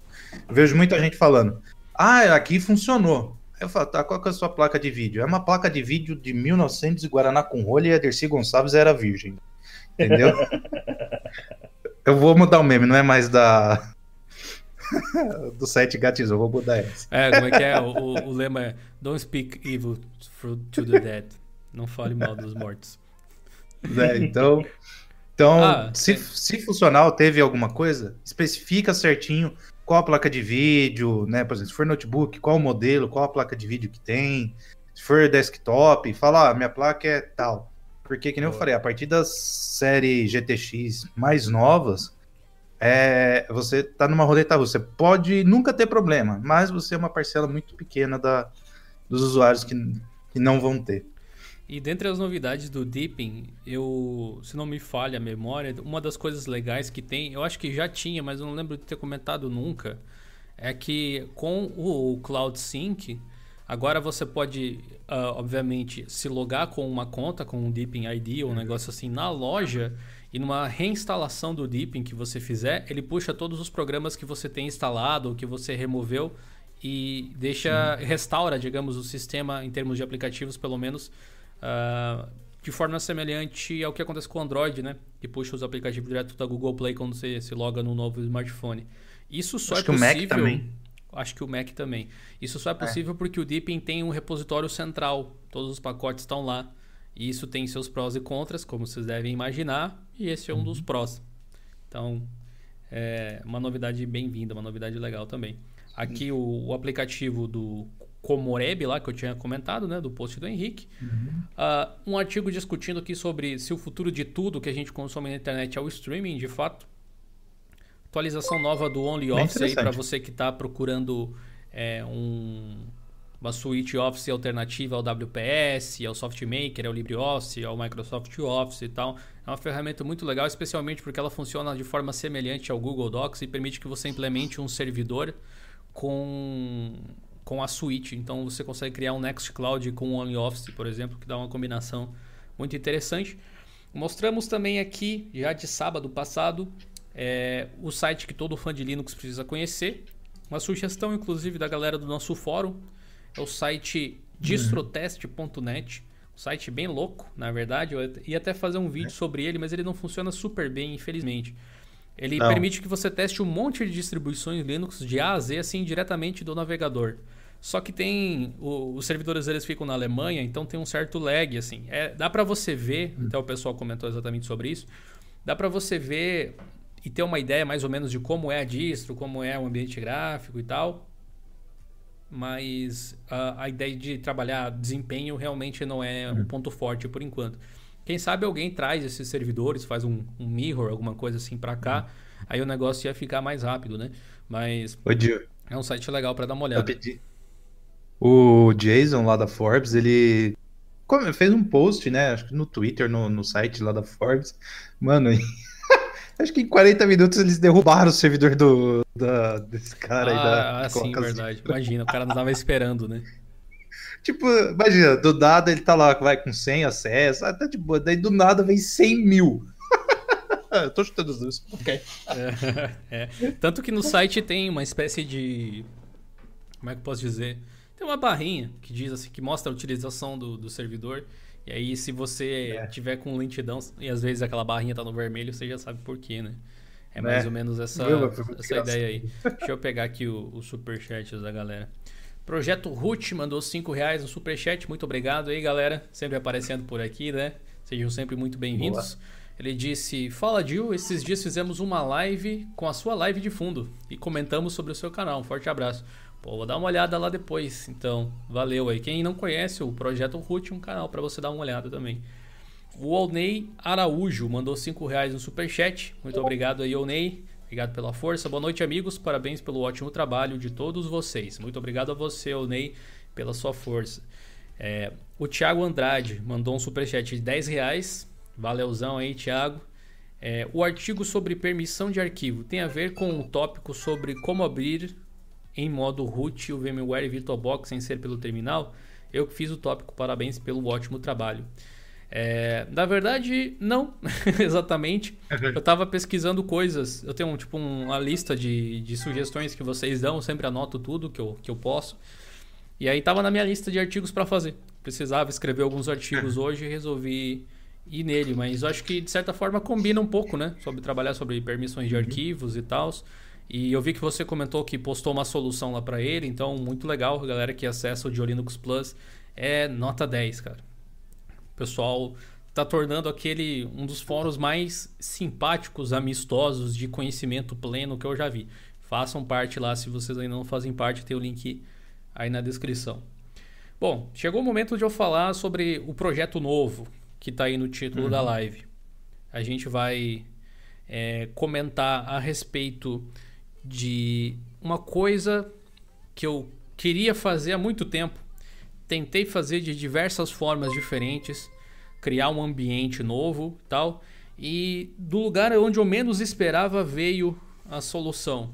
Eu vejo muita gente falando: "Ah, aqui funcionou". Eu falo, tá, qual que é a sua placa de vídeo? É uma placa de vídeo de 1900 e Guaraná com rolha e a Dercy Gonçalves era virgem. Entendeu? <laughs> eu vou mudar o meme, não é mais da <laughs> do site Gatizo, eu vou mudar essa. É, como é que é? O, o, o, lema é Don't speak evil to the dead. Não fale mal dos mortos. É, então, então ah, se, é. se funcional teve alguma coisa, especifica certinho qual a placa de vídeo, né? Por exemplo, se for notebook, qual o modelo, qual a placa de vídeo que tem. Se for desktop, fala, ah, minha placa é tal. Porque, que nem eu falei, a partir das série GTX mais novas, é, você tá numa roleta russa. Você pode nunca ter problema, mas você é uma parcela muito pequena da, dos usuários que, que não vão ter. E dentre as novidades do Deepin, eu, se não me falha a memória, uma das coisas legais que tem, eu acho que já tinha, mas eu não lembro de ter comentado nunca, é que com o Cloud Sync, agora você pode, uh, obviamente, se logar com uma conta, com um Deepin ID ou um negócio assim na loja e numa reinstalação do Deepin que você fizer, ele puxa todos os programas que você tem instalado ou que você removeu e deixa, Sim. restaura, digamos, o sistema em termos de aplicativos, pelo menos, uh, de forma semelhante ao que acontece com o Android, né? Que puxa os aplicativos direto da Google Play quando você se loga no novo smartphone. Isso só Acho é possível. Que o Mac também. Acho que o Mac também. Isso só é possível é. porque o Deepin tem um repositório central. Todos os pacotes estão lá. E isso tem seus prós e contras, como vocês devem imaginar, e esse é um uhum. dos prós. Então, é uma novidade bem-vinda, uma novidade legal também. Aqui o, o, aplicativo do Comoreb lá que eu tinha comentado, né, do post do Henrique. Uhum. Uh, um artigo discutindo aqui sobre se o futuro de tudo que a gente consome na internet é o streaming, de fato. Atualização nova do OnlyOffice aí para você que está procurando é, um uma suíte Office alternativa ao WPS, ao SoftMaker, ao LibreOffice, ao Microsoft Office e tal. É uma ferramenta muito legal, especialmente porque ela funciona de forma semelhante ao Google Docs e permite que você implemente um servidor com, com a suíte. Então você consegue criar um Nextcloud com o OnlyOffice, por exemplo, que dá uma combinação muito interessante. Mostramos também aqui, já de sábado passado, é, o site que todo fã de Linux precisa conhecer. Uma sugestão, inclusive, da galera do nosso fórum. É o site distrotest.net. Um site bem louco, na verdade. Eu ia até fazer um vídeo é. sobre ele, mas ele não funciona super bem, infelizmente. Ele não. permite que você teste um monte de distribuições Linux de A a Z, assim, diretamente do navegador. Só que tem. O, os servidores eles ficam na Alemanha, então tem um certo lag, assim. É, dá para você ver, hum. até o pessoal comentou exatamente sobre isso. Dá para você ver e ter uma ideia mais ou menos de como é a distro, como é o ambiente gráfico e tal mas a, a, ideia de trabalhar desempenho realmente não é um uhum. ponto forte por enquanto. Quem sabe alguém traz esses servidores, faz um, um mirror, alguma coisa assim para cá, uhum. aí o negócio ia ficar mais rápido, né? Mas é um site legal para dar uma olhada. O Jason lá da Forbes, ele fez um post, né? Acho que no Twitter, no, no site lá da Forbes. Mano, <laughs> Acho que em 40 minutos eles derrubaram o servidor do, da, desse cara ah, aí. Da, ah, sim, verdade. Imagina, o cara não tava esperando, né? <laughs> Tipo, imagina, do nada ele tá lá, vai com 100 acessos, até tipo, daí do nada vem 100 mil. <laughs> Eu tô chutando os dois. Ok. <laughs> É, é. Tanto que no site tem uma espécie de. Como é que eu posso dizer? Tem uma barrinha que diz assim, que mostra a utilização do, do servidor. E aí, se você é. tiver com lentidão e às vezes aquela barrinha tá no vermelho, você já sabe por quê, né? É mais é. ou menos essa, essa ideia aí. Deixa eu pegar aqui o, o superchat da galera. Projeto Ruth mandou 5 reais no superchat. Muito obrigado aí, galera. Sempre aparecendo por aqui, né? Sejam sempre muito bem-vindos. Ele disse: Fala, Gil. Esses dias fizemos uma live com a sua live de fundo e comentamos sobre o seu canal. Um forte abraço. Pô, vou dar uma olhada lá depois. Então, valeu aí. Quem não conhece o Projeto Root, um canal para você dar uma olhada também. O Olney Araújo mandou 5 reais no superchat. Muito obrigado aí, Olney. Obrigado pela força. Boa noite, amigos. Parabéns pelo ótimo trabalho de todos vocês. Muito obrigado a você, Olney, pela sua força. É, o Thiago Andrade mandou um superchat de 10 reais. Valeuzão aí, Thiago. É, o artigo sobre permissão de arquivo tem a ver com o tópico sobre como abrir em modo root o VMware VirtualBox sem ser pelo terminal. Eu que fiz o tópico, parabéns pelo ótimo trabalho. É, na verdade, não, <laughs> exatamente. Eu estava pesquisando coisas. Eu tenho tipo uma lista de, de sugestões que vocês dão, eu sempre anoto tudo que eu, que eu posso. E aí estava na minha lista de artigos para fazer. Precisava escrever alguns artigos hoje e resolvi ir nele, mas eu acho que de certa forma combina um pouco, né? Sobre trabalhar sobre permissões de uhum. arquivos e tal. E eu vi que você comentou que postou uma solução lá para ele, então muito legal, a galera que acessa o de Linux Plus é nota 10, cara. O pessoal tá tornando aquele um dos fóruns mais simpáticos, amistosos, de conhecimento pleno que eu já vi. Façam parte lá, se vocês ainda não fazem parte, tem o link aí na descrição. Bom, chegou o momento de eu falar sobre o projeto novo que está aí no título uhum. da live. A gente vai é, comentar a respeito de uma coisa que eu queria fazer há muito tempo. Tentei fazer de diversas formas diferentes, criar um ambiente novo, tal. E do lugar onde eu menos esperava veio a solução.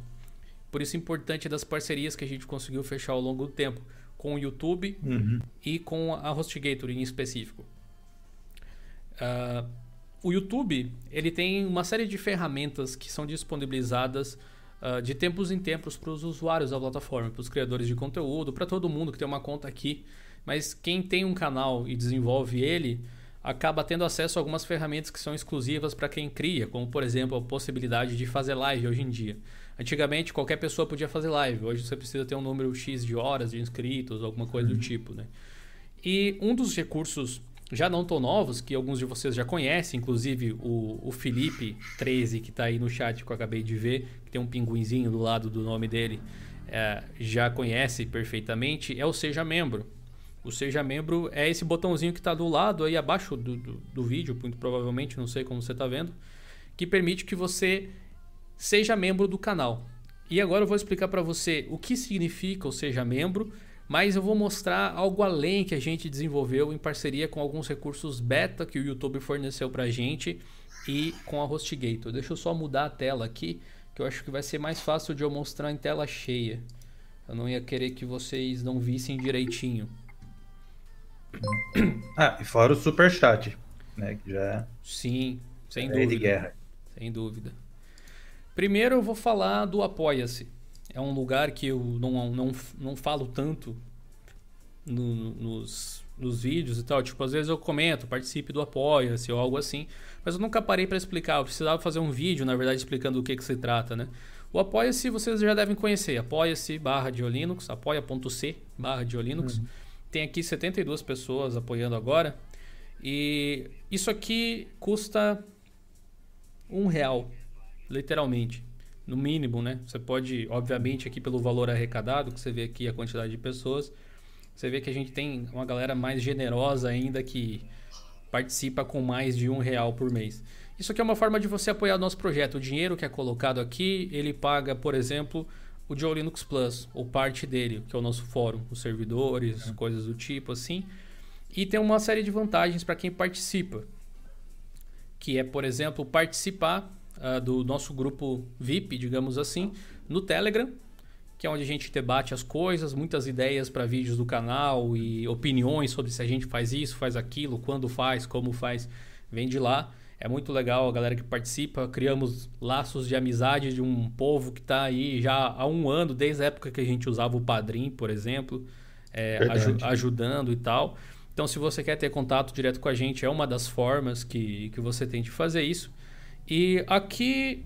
Por isso é importante das parcerias que a gente conseguiu fechar ao longo do tempo com o YouTube uhum. e com a HostGator em específico. Uh, o YouTube ele tem uma série de ferramentas que são disponibilizadas uh, de tempos em tempos para os usuários da plataforma, para os criadores de conteúdo, para todo mundo que tem uma conta aqui. Mas quem tem um canal e desenvolve ele acaba tendo acesso a algumas ferramentas que são exclusivas para quem cria, como por exemplo a possibilidade de fazer live hoje em dia. Antigamente qualquer pessoa podia fazer live, hoje você precisa ter um número X de horas de inscritos, alguma coisa uhum. do tipo. Né? E um dos recursos já não tão novos, que alguns de vocês já conhecem, inclusive o, o Felipe 13, que está aí no chat que eu acabei de ver, tem um pinguinzinho do lado do nome dele, é, já conhece perfeitamente, é o Seja Membro. O Seja Membro é esse botãozinho que está do lado aí abaixo do, do, do, vídeo, muito provavelmente, não sei como você está vendo, que permite que você seja membro do canal. E agora eu vou explicar para você o que significa o Seja Membro mas eu vou mostrar algo além que a gente desenvolveu em parceria com alguns recursos beta que o YouTube forneceu para a gente e com a HostGator. Deixa eu só mudar a tela aqui, que eu acho que vai ser mais fácil de eu mostrar em tela cheia. Eu não ia querer que vocês não vissem direitinho. Ah, e fora o super chat, né, que já é Sim, sem é dúvida. De guerra. Sem dúvida. Primeiro eu vou falar do Apoia-se é um lugar que eu não, não, não falo tanto no, nos, nos vídeos e tal. Tipo, às vezes eu comento, participe do Apoia-se ou algo assim, mas eu nunca parei para explicar. Eu precisava fazer um vídeo, na verdade, explicando do que, que se trata, né? O Apoia-se vocês já devem conhecer. Apoia-se barra de Linux, apoia.c barra de Linux. Uhum. Tem aqui 72 pessoas apoiando agora. E isso aqui custa um real, literalmente no mínimo, né? Você pode, obviamente, aqui pelo valor arrecadado, que você vê aqui a quantidade de pessoas, você vê que a gente tem uma galera mais generosa ainda que participa com mais de um real por mês. Isso aqui é uma forma de você apoiar o nosso projeto. O dinheiro que é colocado aqui, ele paga, por exemplo, o Joe Linux Plus, ou parte dele, que é o nosso fórum, os servidores, é. coisas do tipo assim. E tem uma série de vantagens para quem participa. Que é, por exemplo, participar uh, do nosso grupo VIP, digamos assim, no Telegram, que é onde a gente debate as coisas, muitas ideias para vídeos do canal e opiniões sobre se a gente faz isso, faz aquilo, quando faz, como faz, vem de lá. É muito legal a galera que participa. Criamos laços de amizade de um povo que está aí já há um ano, desde a época que a gente usava o Padrim, por exemplo, é, aj ajudando e tal. Então, se você quer ter contato direto com a gente, é uma das formas que, que você tem de fazer isso. E aqui,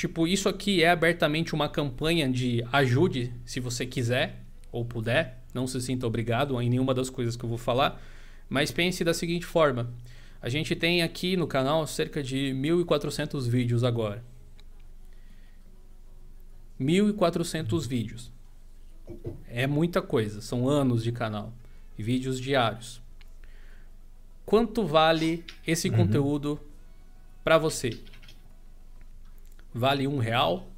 tipo, isso aqui é abertamente uma campanha de ajude se você quiser ou puder. Não se sinta obrigado em nenhuma das coisas que eu vou falar. Mas pense da seguinte forma: a gente tem aqui no canal cerca de 1.400 vídeos agora. 1.400 vídeos. É muita coisa, são anos de canal. Vídeos diários. Quanto vale esse uhum. conteúdo para você vale um real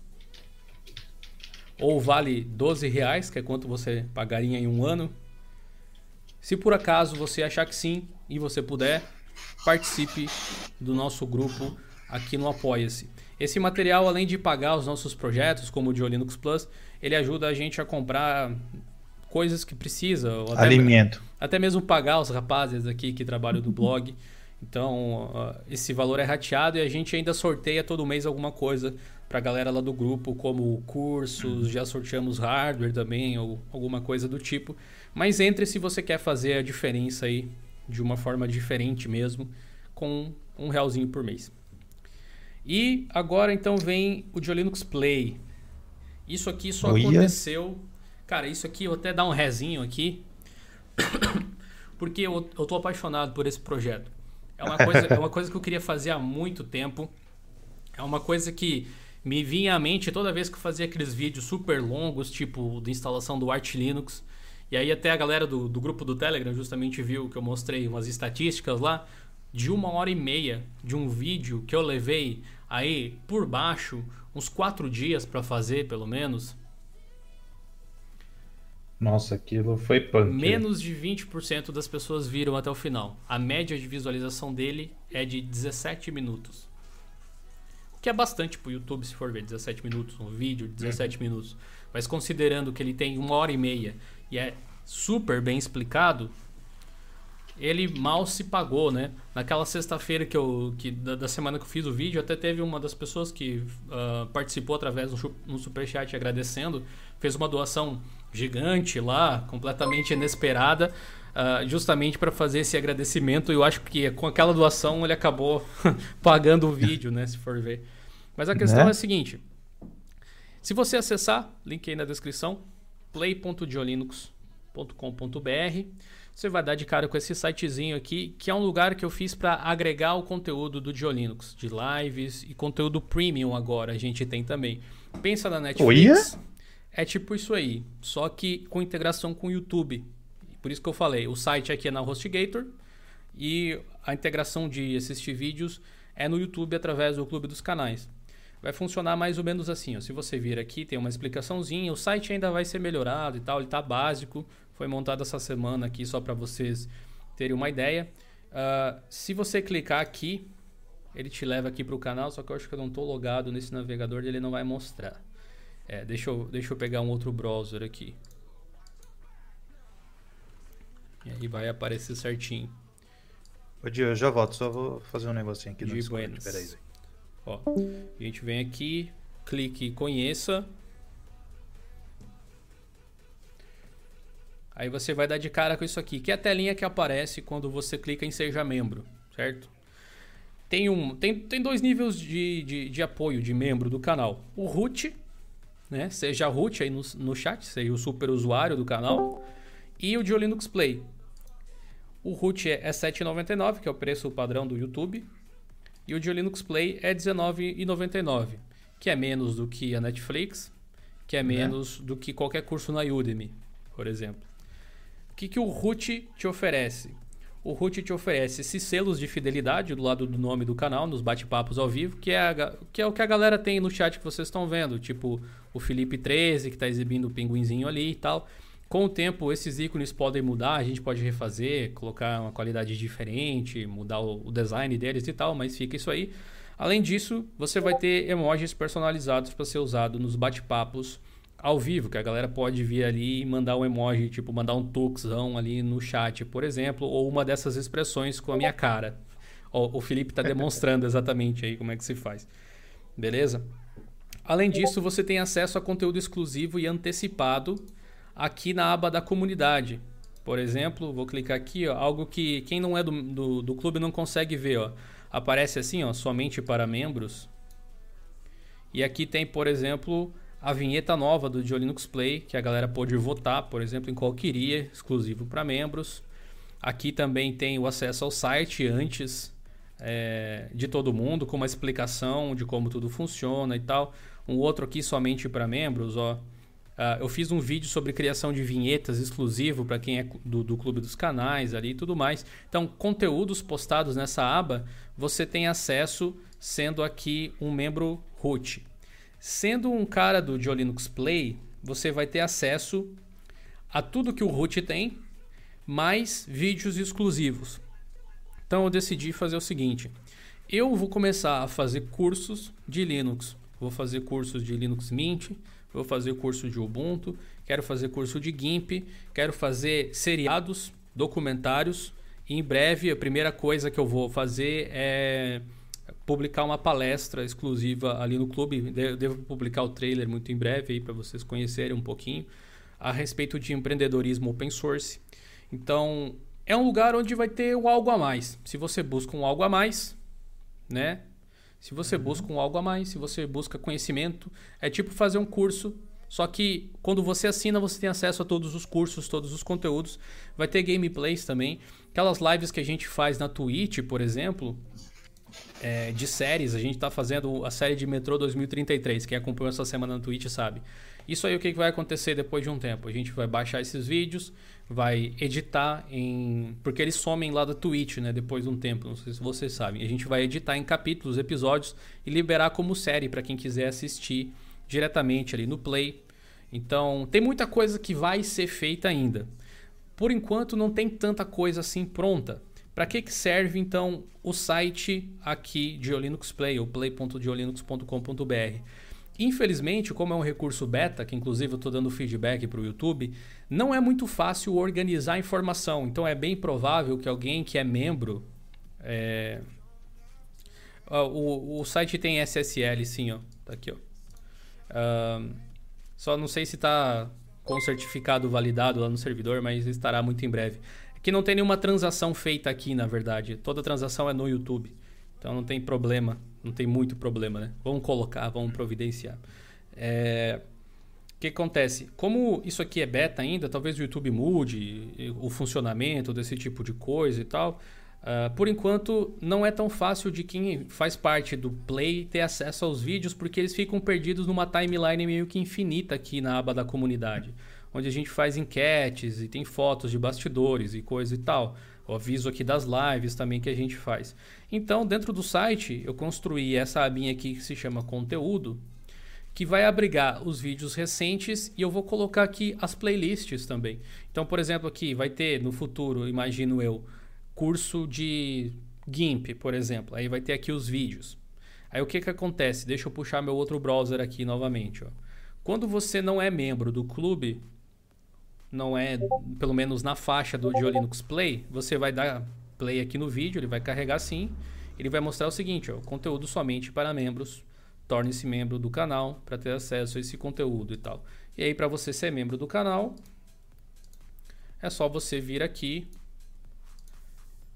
ou vale 12 reais, que é quanto você pagaria em um ano. Se por acaso você achar que sim e você puder, participe do nosso grupo aqui no Apoia-se. Esse material, além de pagar os nossos projetos, como o de Linux Plus, ele ajuda a gente a comprar coisas que precisa. Até, Alimento. Até mesmo pagar os rapazes aqui que trabalham do blog. Então, esse valor é rateado e a gente ainda sorteia todo mês alguma coisa para a galera lá do grupo, como cursos, já sorteamos hardware também, ou alguma coisa do tipo. Mas entre se você quer fazer a diferença aí de uma forma diferente mesmo, com um realzinho por mês. E agora então vem o de Linux Play. Isso aqui só aconteceu. Cara, isso aqui, eu vou até dar um rezinho aqui. <coughs> porque eu, eu tô apaixonado por esse projeto. É uma, coisa, é uma coisa que eu queria fazer há muito tempo. É uma coisa que me vinha à mente toda vez que eu fazia aqueles vídeos super longos, tipo de instalação do Arch Linux. E aí até a galera do, do grupo do Telegram justamente viu que eu mostrei umas estatísticas lá de uma hora e meia de um vídeo que eu levei aí por baixo uns quatro dias para fazer, pelo menos. Nossa, aquilo foi punk. Menos de 20% das pessoas viram até o final. A média de visualização dele é de 17 minutos. O que é bastante pro YouTube, se for ver, 17 minutos, um vídeo de 17 uhum. minutos. Mas considerando que ele tem uma hora e meia e é super bem explicado, ele mal se pagou, né? Naquela sexta-feira que eu, que da, da, semana que eu fiz o vídeo, até teve uma das pessoas que uh, participou através do um superchat agradecendo, fez uma doação gigante lá, completamente inesperada, uh, justamente para fazer esse agradecimento. Eu acho que com aquela doação ele acabou <laughs> pagando o vídeo, né? Se for ver. Mas a questão né? é a seguinte: se você acessar, link aí na descrição, play.diolinux.com.br você vai dar de cara com esse sitezinho aqui, que é um lugar que eu fiz para agregar o conteúdo do Diolinux, de lives e conteúdo premium agora a gente tem também. Pensa na Netflix. É tipo isso aí, só que com integração com o YouTube. Por isso que eu falei, o site aqui é na HostGator e a integração de assistir vídeos é no YouTube através do Clube dos Canais. Vai funcionar mais ou menos assim. Ó. Se você vir aqui, tem uma explicaçãozinha. O site ainda vai ser melhorado e tal. Ele está básico. Foi montado essa semana aqui só para vocês terem uma ideia. Uh, se você clicar aqui, ele te leva aqui para o canal, só que eu acho que eu não estou logado nesse navegador, ele não vai mostrar. É, deixa, eu, deixa eu pegar um outro browser aqui. E aí vai aparecer certinho. Ô Dio, eu já volto, só vou fazer um negocinho aqui no Discord. Peraí. Ó, a gente vem aqui, clique conheça. Aí você vai dar de cara com isso aqui, que é a telinha que aparece quando você clica em Seja Membro, certo? Tem, um, tem, tem dois níveis de, de, de apoio de membro do canal. O root, né? Seja root aí no, no chat, seja o super usuário do canal. E o de Linux Play. O root é, é R$ 7,99, que é o preço padrão do YouTube. E o de Linux Play é R$ 19,99, que é menos do que a Netflix, que é né? menos é. do que qualquer curso na Udemy, por exemplo. O que, que o root te oferece? O root te oferece esses selos de fidelidade do lado do nome do canal, nos bate-papos ao vivo, que é, a, que é o que a galera tem no chat que vocês estão vendo. Tipo o Felipe 13, que está exibindo o pinguinzinho ali e tal. Com o tempo, esses ícones podem mudar, a gente pode refazer, colocar uma qualidade diferente, mudar o, o design deles e tal, mas fica isso aí. Além disso, você vai ter emojis personalizados para ser usado nos bate-papos ao vivo, que a galera pode vir ali e mandar um emoji, tipo mandar um tuxão ali no chat, por exemplo, ou uma dessas expressões com a minha cara. o Felipe está demonstrando exatamente aí como é que se faz. Beleza? Além disso, você tem acesso a conteúdo exclusivo e antecipado aqui na aba da comunidade. Por exemplo, vou clicar aqui, ó, algo que quem não é do, do, do clube não consegue ver. Ó. Aparece assim, ó, somente para membros. E aqui tem, por exemplo, a vinheta nova do Linux Play, que a galera pode votar, por exemplo, em qual queria, exclusivo para membros. Aqui também tem o acesso ao site antes é, de todo mundo, com uma explicação de como tudo funciona e tal. Um outro aqui somente para membros, ó. Uh, eu fiz um vídeo sobre criação de vinhetas exclusivo para quem é do, do clube dos canais ali e tudo mais. Então, conteúdos postados nessa aba, você tem acesso sendo aqui um membro root. Sendo um cara do Linux Play, você vai ter acesso a tudo que o root tem, mais vídeos exclusivos. Então eu decidi fazer o seguinte: eu vou começar a fazer cursos de Linux. Vou fazer cursos de Linux Mint, vou fazer curso de Ubuntu, quero fazer curso de GIMP, quero fazer seriados, documentários. E em breve, a primeira coisa que eu vou fazer é publicar uma palestra exclusiva ali no clube. Devo publicar o trailer muito em breve aí para vocês conhecerem um pouquinho a respeito de empreendedorismo open source. Então, é um lugar onde vai ter o algo a mais. Se você busca um algo a mais, né? Se você uhum. busca um algo a mais, se você busca conhecimento, é tipo fazer um curso. Só que quando você assina, você tem acesso a todos os cursos, todos os conteúdos. Vai ter gameplays também. Aquelas lives que a gente faz na Twitch, por exemplo, é, de séries. A gente está fazendo a série de Metrô 2033. Quem acompanhou essa semana na Twitch sabe. Isso aí o que vai acontecer depois de um tempo? A gente vai baixar esses vídeos, vai editar em. Porque eles somem lá da Twitch, né? Depois de um tempo, não sei se vocês sabem. A gente vai editar em capítulos, episódios e liberar como série para quem quiser assistir diretamente ali no Play. Então, tem muita coisa que vai ser feita ainda. Por enquanto, não tem tanta coisa assim pronta. Para que, que serve então o site aqui de Linux Play, ou play.diolinux.com.br? Infelizmente, como é um recurso beta, que inclusive eu estou dando feedback para o YouTube, não é muito fácil organizar a informação. Então é bem provável que alguém que é membro. É... O, o site tem SSL, sim, ó. Tá aqui, ó. Só não sei se está com o certificado validado lá no servidor, mas estará muito em breve. Que não tem nenhuma transação feita aqui, na verdade. Toda transação é no YouTube. Então não tem problema, não tem muito problema, né? Vamos colocar, vamos providenciar. É... O que acontece? Como isso aqui é beta ainda, talvez o YouTube mude o funcionamento desse tipo de coisa e tal. Uh, por enquanto, não é tão fácil de quem faz parte do Play ter acesso aos vídeos, porque eles ficam perdidos numa timeline meio que infinita aqui na aba da comunidade, onde a gente faz enquetes e tem fotos de bastidores e coisa e tal o aviso aqui das lives também que a gente faz. Então, dentro do site, eu construí essa abinha aqui que se chama conteúdo, que vai abrigar os vídeos recentes e eu vou colocar aqui as playlists também. Então, por exemplo, aqui vai ter no futuro, imagino eu, curso de GIMP, por exemplo. Aí vai ter aqui os vídeos. Aí o que, que acontece? Deixa eu puxar meu outro browser aqui novamente. Ó. Quando você não é membro do clube, não é, pelo menos na faixa do Linux Play, você vai dar play aqui no vídeo, ele vai carregar sim. Ele vai mostrar o seguinte, ó, conteúdo somente para membros. Torne-se membro do canal para ter acesso a esse conteúdo e tal. E aí, para você ser membro do canal, é só você vir aqui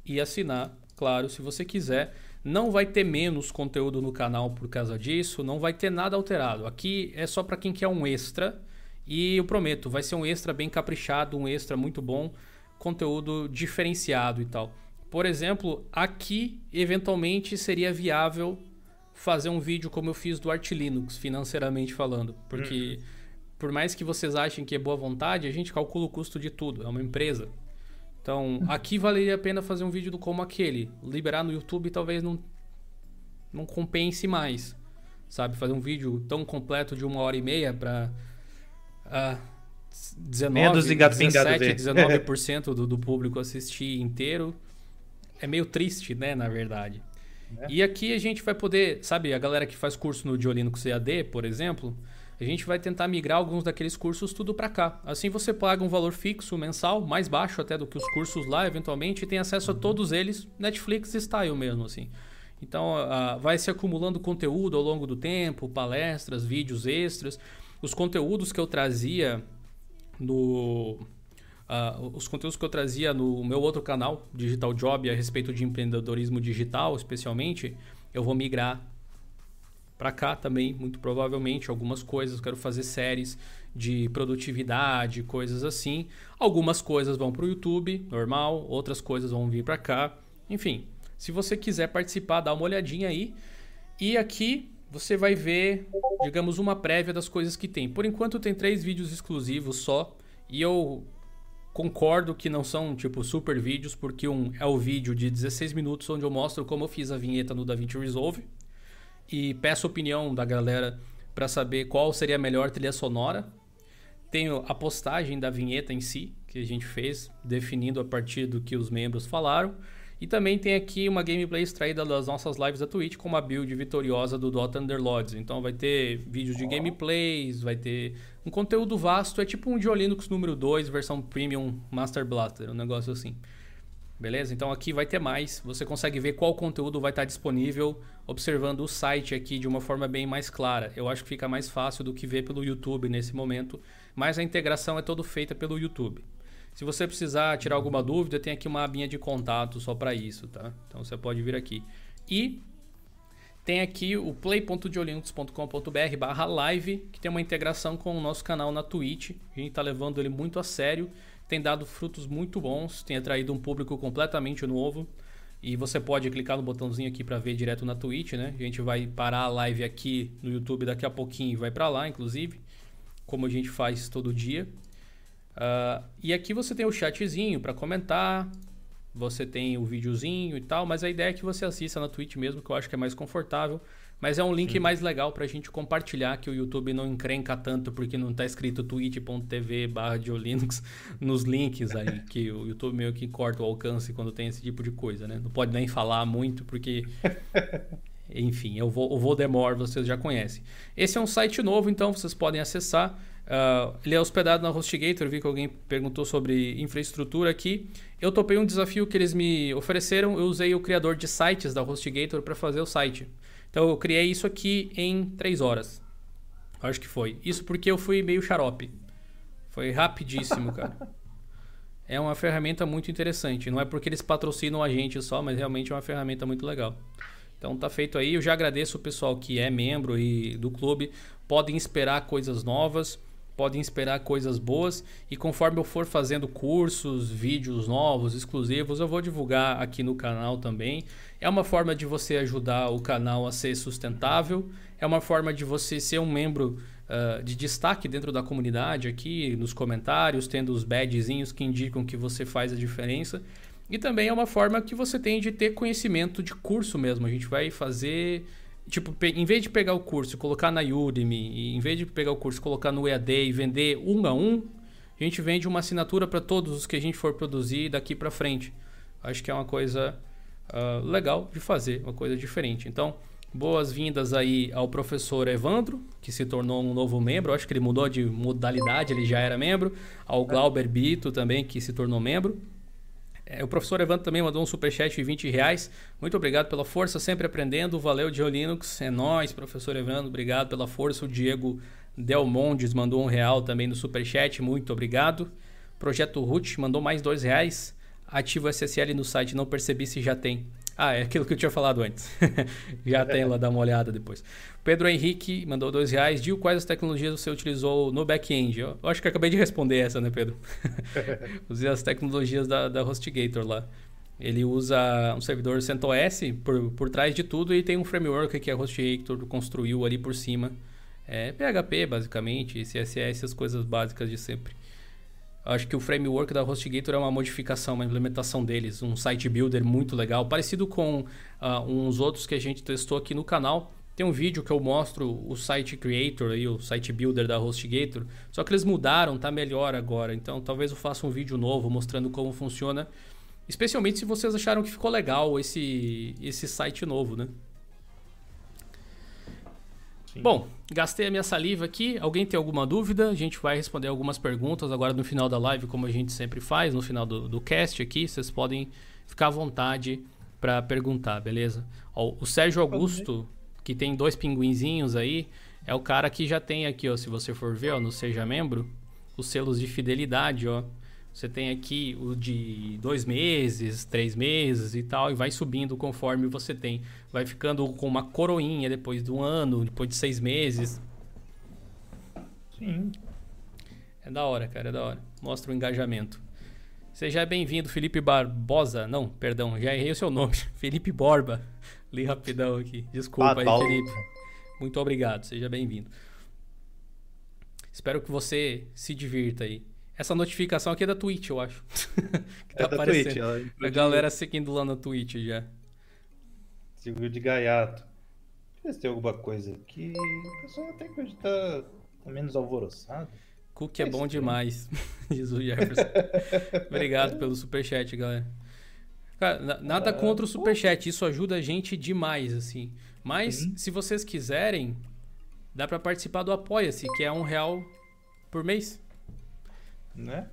e assinar, claro, se você quiser. Não vai ter menos conteúdo no canal por causa disso, não vai ter nada alterado. Aqui é só para quem quer um extra e eu prometo, vai ser um extra bem caprichado, um extra muito bom, conteúdo diferenciado e tal. Por exemplo, aqui eventualmente seria viável fazer um vídeo como eu fiz do Arch Linux, financeiramente falando, porque uhum. por mais que vocês achem que é boa vontade, a gente calcula o custo de tudo, é uma empresa. Então, uhum. aqui valeria a pena fazer um vídeo como aquele. Liberar no YouTube talvez não, não compense mais. Sabe? Fazer um vídeo tão completo de uma hora e meia para uh, 19, 17, 19% do, do público assistir inteiro. É meio triste, né, na verdade. É. E aqui a gente vai poder, sabe, a galera que faz curso no Diolino com CAD, por exemplo, a gente vai tentar migrar alguns daqueles cursos tudo para cá. Assim você paga um valor fixo mensal, mais baixo até do que os cursos lá, eventualmente, e tem acesso a todos eles, Netflix style mesmo, assim. Então, uh, vai se acumulando conteúdo ao longo do tempo, palestras, vídeos extras os conteúdos que eu trazia no. Uh, os conteúdos que eu trazia no meu outro canal, Digital Job, a respeito de empreendedorismo digital, especialmente, eu vou migrar para cá também, muito provavelmente. Algumas coisas, quero fazer séries de produtividade, coisas assim. Algumas coisas vão para o YouTube, normal, outras coisas vão vir para cá. Enfim, se você quiser participar, dá uma olhadinha aí. E aqui você vai ver, digamos, uma prévia das coisas que tem. Por enquanto tem três vídeos exclusivos só. E eu concordo que não são, tipo, super vídeos, porque um é o vídeo de 16 minutos onde eu mostro como eu fiz a vinheta no DaVinci Resolve. E peço opinião da galera para saber qual seria a melhor trilha sonora. Tenho a postagem da vinheta em si, que a gente fez, definindo a partir do que os membros falaram. E também tem aqui uma gameplay extraída das nossas lives da Twitch com uma build vitoriosa do Dota Underlords. Então vai ter vídeos de gameplays, vai ter um conteúdo vasto. É tipo um Diolinux número 2, versão Premium Master Blaster, um negócio assim. Beleza? Então aqui vai ter mais. Você consegue ver qual conteúdo vai estar disponível observando o site aqui de uma forma bem mais clara. Eu acho que fica mais fácil do que ver pelo YouTube nesse momento, mas a integração é toda feita pelo YouTube. Se você precisar tirar alguma dúvida, tem aqui uma abinha de contato só para isso, tá? Então você pode vir aqui. E tem aqui o play.diolinux.com.br barra live, que tem uma integração com o nosso canal na Twitch. A gente está levando ele muito a sério, tem dado frutos muito bons, tem atraído um público completamente novo. E você pode clicar no botãozinho aqui para ver direto na Twitch, né? A gente vai parar a live aqui no YouTube daqui a pouquinho e vai para lá, inclusive, como a gente faz todo dia. Uh, e aqui você tem o chatzinho para comentar, você tem o videozinho e tal, mas a ideia é que você assista na Twitch mesmo, que eu acho que é mais confortável. Mas é um link Sim. mais legal para a gente compartilhar, que o YouTube não encrenca tanto porque não está escrito twitch.tv barra Linux <laughs> nos links aí, <laughs> que o YouTube meio que corta o alcance quando tem esse tipo de coisa, né? Não pode nem falar muito porque... <laughs> Enfim, eu vou, o Voldemort vocês já conhecem. Esse é um site novo, então vocês podem acessar. Uh, ele é hospedado na HostGator, vi que alguém perguntou sobre infraestrutura aqui. Eu topei um desafio que eles me ofereceram, eu usei o criador de sites da HostGator para fazer o site. Então eu criei isso aqui em 3 horas. Acho que foi. Isso porque eu fui meio xarope. Foi rapidíssimo, cara. <laughs> É uma ferramenta muito interessante. Não é porque eles patrocinam a gente só, mas realmente é uma ferramenta muito legal. Então tá feito aí. Eu já agradeço o pessoal que é membro e do clube. Podem esperar coisas novas podem esperar coisas boas e conforme eu for fazendo cursos, vídeos novos, exclusivos, eu vou divulgar aqui no canal também. É uma forma de você ajudar o canal a ser sustentável, é uma forma de você ser um membro uh, de destaque dentro da comunidade aqui, nos comentários, tendo os badgezinhos que indicam que você faz a diferença. E também é uma forma que você tem de ter conhecimento de curso mesmo. A gente vai fazer tipo, em vez de pegar o curso e colocar na Udemy, em vez de pegar o curso e colocar no EAD e vender um a um, a gente vende uma assinatura para todos os que a gente for produzir daqui para frente. Acho que é uma coisa uh, legal de fazer, uma coisa diferente. Então, boas-vindas aí ao professor Evandro, que se tornou um novo membro. Acho que ele mudou de modalidade, ele já era membro. Ao Glauber Bito também, que se tornou membro. É, o professor Evandro também mandou um superchat de 20 reais. Muito obrigado pela força, sempre aprendendo. Valeu, Dio. É nóis, professor Evandro. Obrigado pela força. O Diego Delmondes mandou um real também no superchat. Muito obrigado. Projeto Ruth mandou mais dois reais. Ativo SSL no site, não percebi se já tem. Ah, é aquilo que eu tinha falado antes. <laughs> Já tem lá, dá uma olhada depois. Pedro Henrique mandou dois reais. Dil, quais as tecnologias você utilizou no back-end? Eu, eu, acho que acabei de responder essa, né, Pedro? <laughs> Usei as tecnologias da, da HostGator lá. Ele usa um servidor CentOS por, por trás de tudo e tem um framework que a HostGator construiu ali por cima. É PHP, basicamente, CSS, as coisas básicas de sempre. Acho que o framework da HostGator é uma modificação, uma implementação deles, um site builder muito legal, parecido com uh, uns outros que a gente testou aqui no canal. Tem um vídeo que eu mostro o site creator aí, o site builder da HostGator, só que eles mudaram, tá melhor agora. Então talvez eu faça um vídeo novo mostrando como funciona, especialmente se vocês acharam que ficou legal esse esse site novo, né? Sim. Bom, gastei a minha saliva aqui. Alguém tem alguma dúvida? A gente vai responder algumas perguntas agora no final da live, como a gente sempre faz, no final do, do cast aqui. Vocês podem ficar à vontade para perguntar, beleza? Ó, o Sérgio Augusto, que tem dois pinguinzinhos aí, é o cara que já tem aqui, ó, se você for ver, ó, no Seja Membro, os selos de fidelidade, ó. Você tem aqui o de dois meses, três meses e tal, e vai subindo conforme você tem. Vai ficando com uma coroinha depois de um ano, depois de seis meses. Sim. É da hora, cara, é da hora. Mostra o engajamento. Seja bem-vindo, Felipe Barbosa. Não, perdão, já errei o seu nome. <laughs> Felipe Borba. Li rapidão aqui. Desculpa ah, aí, Felipe. Muito obrigado, seja bem-vindo. Espero que você se divirta aí. Essa notificação aqui é da Twitch, eu acho. <laughs> que tá é aparecendo. Twitch, a galera seguindo lá na Twitch já. Seguiu de gaiato. Deixa eu ver se tem alguma coisa aqui. O pessoal até que hoje tá, tá menos alvoroçado. Cook é, é bom demais, <laughs> diz o Jefferson. Obrigado <laughs> pelo superchat, galera. Cara, nada contra o superchat, isso ajuda a gente demais, assim. Mas, Sim. se vocês quiserem, dá para participar do Apoia-se, que é um real por mês. Né?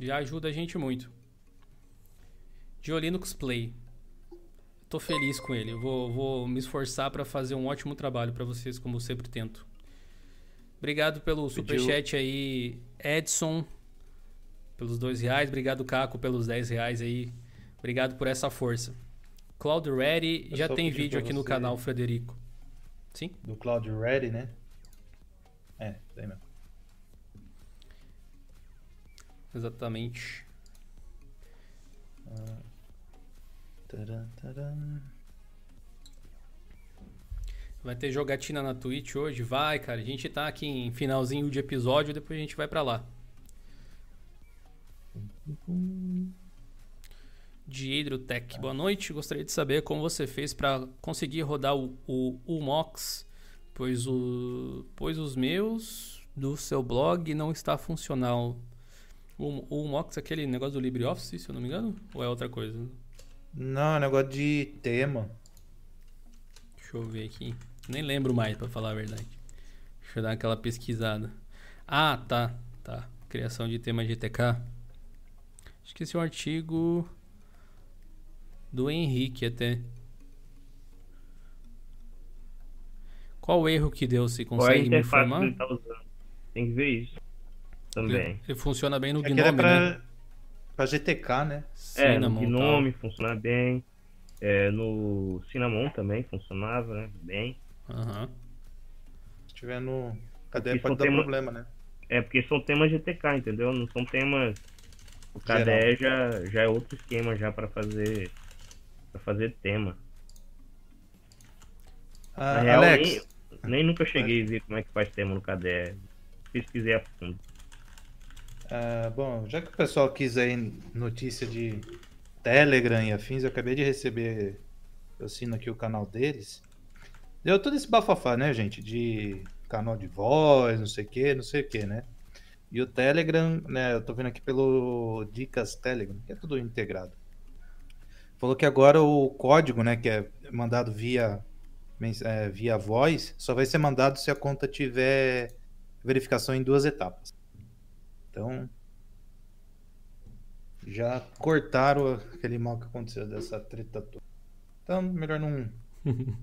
Já ajuda a gente muito. Geolinux Play. Tô feliz com ele. Vou, vou me esforçar para fazer um ótimo trabalho para vocês, como sempre tento. Obrigado pelo superchat aí, Edson, pelos dois reais. Obrigado, Caco, pelos 10 reais aí. Obrigado por essa força. Cloud Ready já tem vídeo aqui no canal, Frederico. Sim? Do Cloud Ready, né? É, tem mesmo. Exatamente. Ah. Vai ter jogatina na Twitch hoje? Vai, cara. A gente tá aqui em finalzinho de episódio, depois a gente vai para lá. De Hidrotech. Boa noite. Gostaria de saber como você fez para conseguir rodar o, o, o Mox, pois, o, pois os meus do seu blog não está funcional. O, o Mox é aquele negócio do LibreOffice, se eu não me engano? Ou é outra coisa? Não, é negócio de tema. Deixa eu ver aqui. Nem lembro mais, para falar a verdade. Deixa eu dar aquela pesquisada. Ah, tá. Tá. Criação de tema GTK. Acho que esse é um artigo do Henrique até. Qual o erro que deu? Se consegue me informar? Tá Tem que ver isso também. Ele, funciona bem no é Gnome, pra, né? Pra GTK, né? É, Cinnamon, no Gnome funciona bem. É, no Cinnamon também funcionava né? bem. Uhum. Se tiver no KDE pode dar tema... problema, né? É, porque são temas GTK, entendeu? Não são temas. O KDE já, já é outro esquema já para fazer para fazer tema. Ah, real, Alex. Nem, nem, nunca cheguei a ver como é que faz tema no KDE. Pesquisei a fundo. Ah, bom, já que o pessoal quis aí notícia de Telegram e afins, eu acabei de receber, eu assino aqui o canal deles. Deu todo esse bafafá, né, gente? De canal de voz, não sei o que, não sei o que, né? E o Telegram, né? Eu tô vendo aqui pelo Dicas Telegram, que é tudo integrado. Falou que agora o código, né, que é mandado via, é, via voz, só vai ser mandado se a conta tiver verificação em duas etapas. Então, já cortaram aquele mal que aconteceu dessa treta toda. Então, melhor não. <laughs>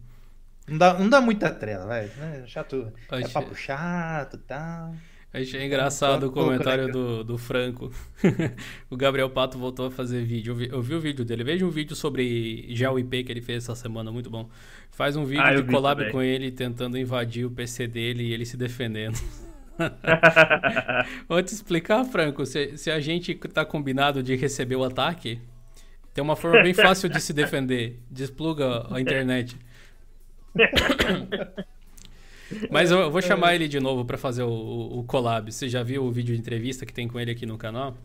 não, dá, não dá muita trela, vai. Né? Chato. É papo chato e tal. Achei engraçado o comentário do, do Franco. <laughs> o Gabriel Pato voltou a fazer vídeo. Eu vi, eu vi, o vídeo dele. Veja um vídeo sobre GeoIP que ele fez essa semana, muito bom. Faz um vídeo ah, de collab com ele tentando invadir o PC dele e ele se defendendo. <laughs> <laughs> Vou te explicar, Franco. Se, se a gente tá combinado de receber o ataque, tem uma forma bem fácil de se defender. Despluga a internet. <coughs> Mas eu vou chamar ele de novo para fazer o, o, collab. Você já viu o vídeo de entrevista que tem com ele aqui no canal?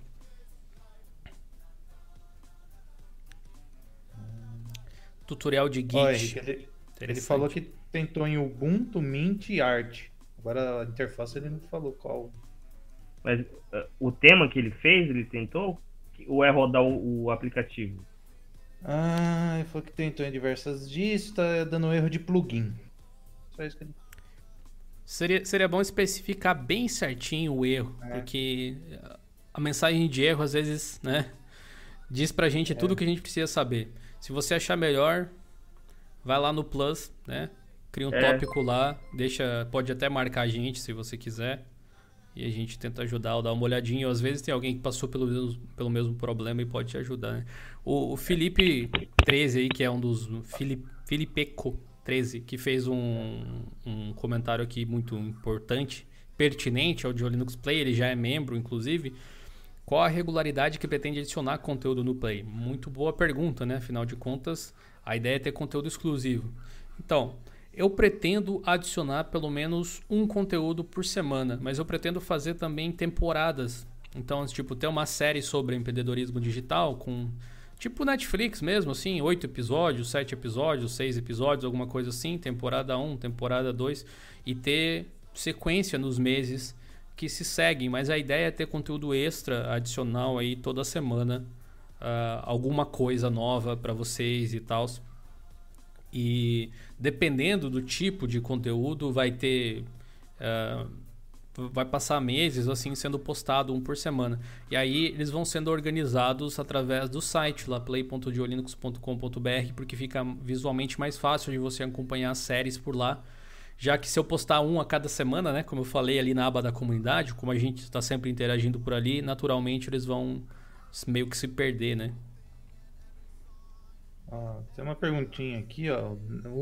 Tutorial de Git. ele, ele falou que tentou em Ubuntu, Mint e Art. Agora a interface ele não falou qual. Mas uh, o tema que ele fez, ele tentou? Ou é rodar o, o aplicativo? Ah, ele falou que tentou em diversas dias, tá dando erro de plugin. Só isso que ele. Seria, seria bom especificar bem certinho o erro, é. porque a mensagem de erro às vezes, né, diz pra gente é. tudo o que a gente precisa saber. Se você achar melhor, vai lá no Plus, né? Cria um é. tópico lá, deixa, pode até marcar a gente se você quiser. E a gente tenta ajudar ou dar uma olhadinha. Ou às vezes tem alguém que passou pelo mesmo, pelo mesmo problema e pode te ajudar. Né? O, o, Felipe 13 aí, que é um dos. Filipe, Filipeco 13, que fez um, um comentário aqui muito importante, pertinente ao de Linux Play, ele já é membro, inclusive. Qual a regularidade que pretende adicionar conteúdo no Play? Muito boa pergunta, né? Afinal de contas, a ideia é ter conteúdo exclusivo. Então, eu pretendo adicionar pelo menos um conteúdo por semana, mas eu pretendo fazer também temporadas. Então, tipo, ter uma série sobre empreendedorismo digital com tipo Netflix mesmo, assim, oito episódios, sete episódios, seis episódios, alguma coisa assim, temporada 1, um, temporada 2, e ter sequência nos meses que se seguem, mas a ideia é ter conteúdo extra adicional aí toda semana uh, alguma coisa nova para vocês e tal. E dependendo do tipo de conteúdo, vai ter. Uh, vai passar meses assim sendo postado um por semana. E aí eles vão sendo organizados através do site lá play.diolinux.com.br porque fica visualmente mais fácil de você acompanhar as séries por lá. Já que se eu postar um a cada semana, né, como eu falei ali na aba da comunidade, como a gente está sempre interagindo por ali, naturalmente eles vão meio que se perder, né? Ah, tem uma perguntinha aqui, ó.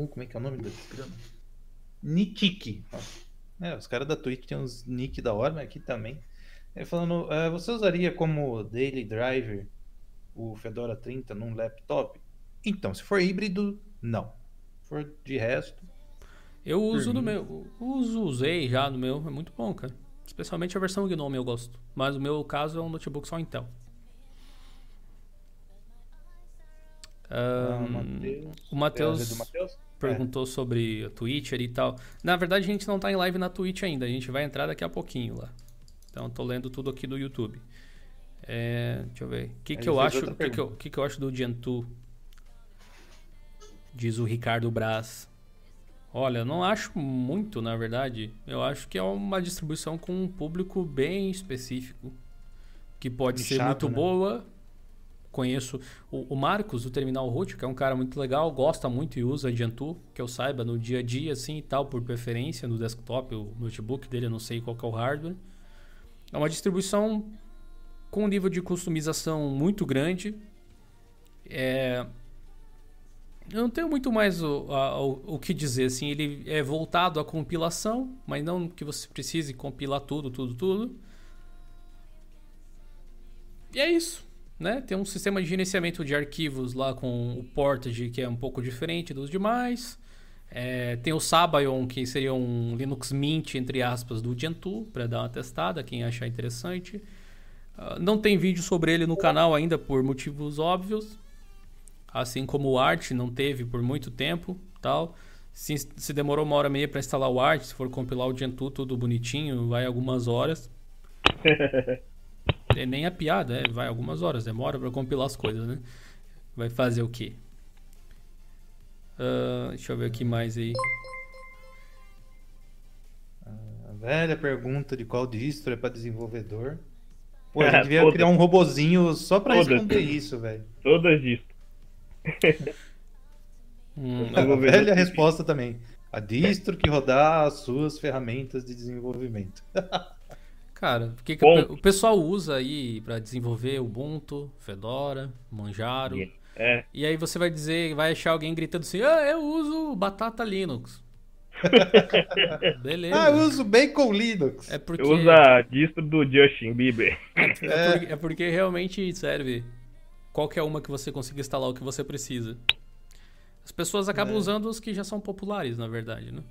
Como é que é o nome desse programa? Nitiki. É, os caras da Twitch têm uns nick da hora, mas aqui também. Ele falando, uh, você usaria como daily driver o Fedora 30 num laptop? Então, se for híbrido, não. Se for de resto. Eu uso no meu. Uso, usei já no meu. É muito bom, cara. Especialmente a versão Gnome eu gosto. Mas o meu caso é um notebook só Intel. Ah, o Matheus é, perguntou é. sobre a Twitch e tal. Na verdade, a gente não está em live na Twitch ainda. A gente vai entrar daqui a pouquinho lá. Então, estou lendo tudo aqui do YouTube. É, deixa eu ver. O que, que eu acho? O que, que, eu, que, que eu acho do Gentoo? Diz o Ricardo Braz. Olha, eu não acho muito, na verdade. Eu acho que é uma distribuição com um público bem específico. Que pode ser muito né? boa, conheço o, o, Marcos, do Terminal Root, que é um cara muito legal, gosta muito e usa Gentoo, que eu saiba no dia a dia, assim e tal, por preferência, no desktop, o notebook dele, eu não sei qual é o hardware. É uma distribuição com um nível de customização muito grande. É... Eu não tenho muito mais o, a, o, o que dizer, assim, ele é voltado à compilação, mas não que você precise compilar tudo, tudo, tudo. E é isso né? Tem um sistema de gerenciamento de arquivos lá com o Portage, que é um pouco diferente dos demais. É, tem o Sabayon, que seria um Linux Mint, entre aspas, do Gentoo, para dar uma testada, quem achar interessante. Uh, não tem vídeo sobre ele no canal ainda, por motivos óbvios. Assim como o Art não teve por muito tempo, tal. Se, se demorou uma hora e meia para instalar o Art, se for compilar o Gentoo tudo bonitinho, vai algumas horas. <laughs> É nem a piada, é, vai algumas horas, demora para compilar as coisas, né? Vai fazer o quê? Uh, deixa eu ver aqui mais aí. A velha pergunta de qual distro é para desenvolvedor. Pô, a gente devia criar um robozinho só para responder isso, velho. Todas distro. <laughs> hum, a velha resposta também. A distro que rodar as suas ferramentas de desenvolvimento. <laughs> Cara, o que, que o pessoal usa aí para desenvolver Ubuntu, Fedora, Manjaro. É. E aí você vai dizer, vai achar alguém gritando assim: "Ah, eu uso Batata Linux". <laughs> Beleza. Ah, eu uso Bacon Linux. É porque... Eu uso a distro do Justin Bieber. É, <laughs> é, porque, é porque realmente serve qualquer uma que você consiga instalar o que você precisa. As pessoas acabam é. usando os que já são populares, na verdade, né?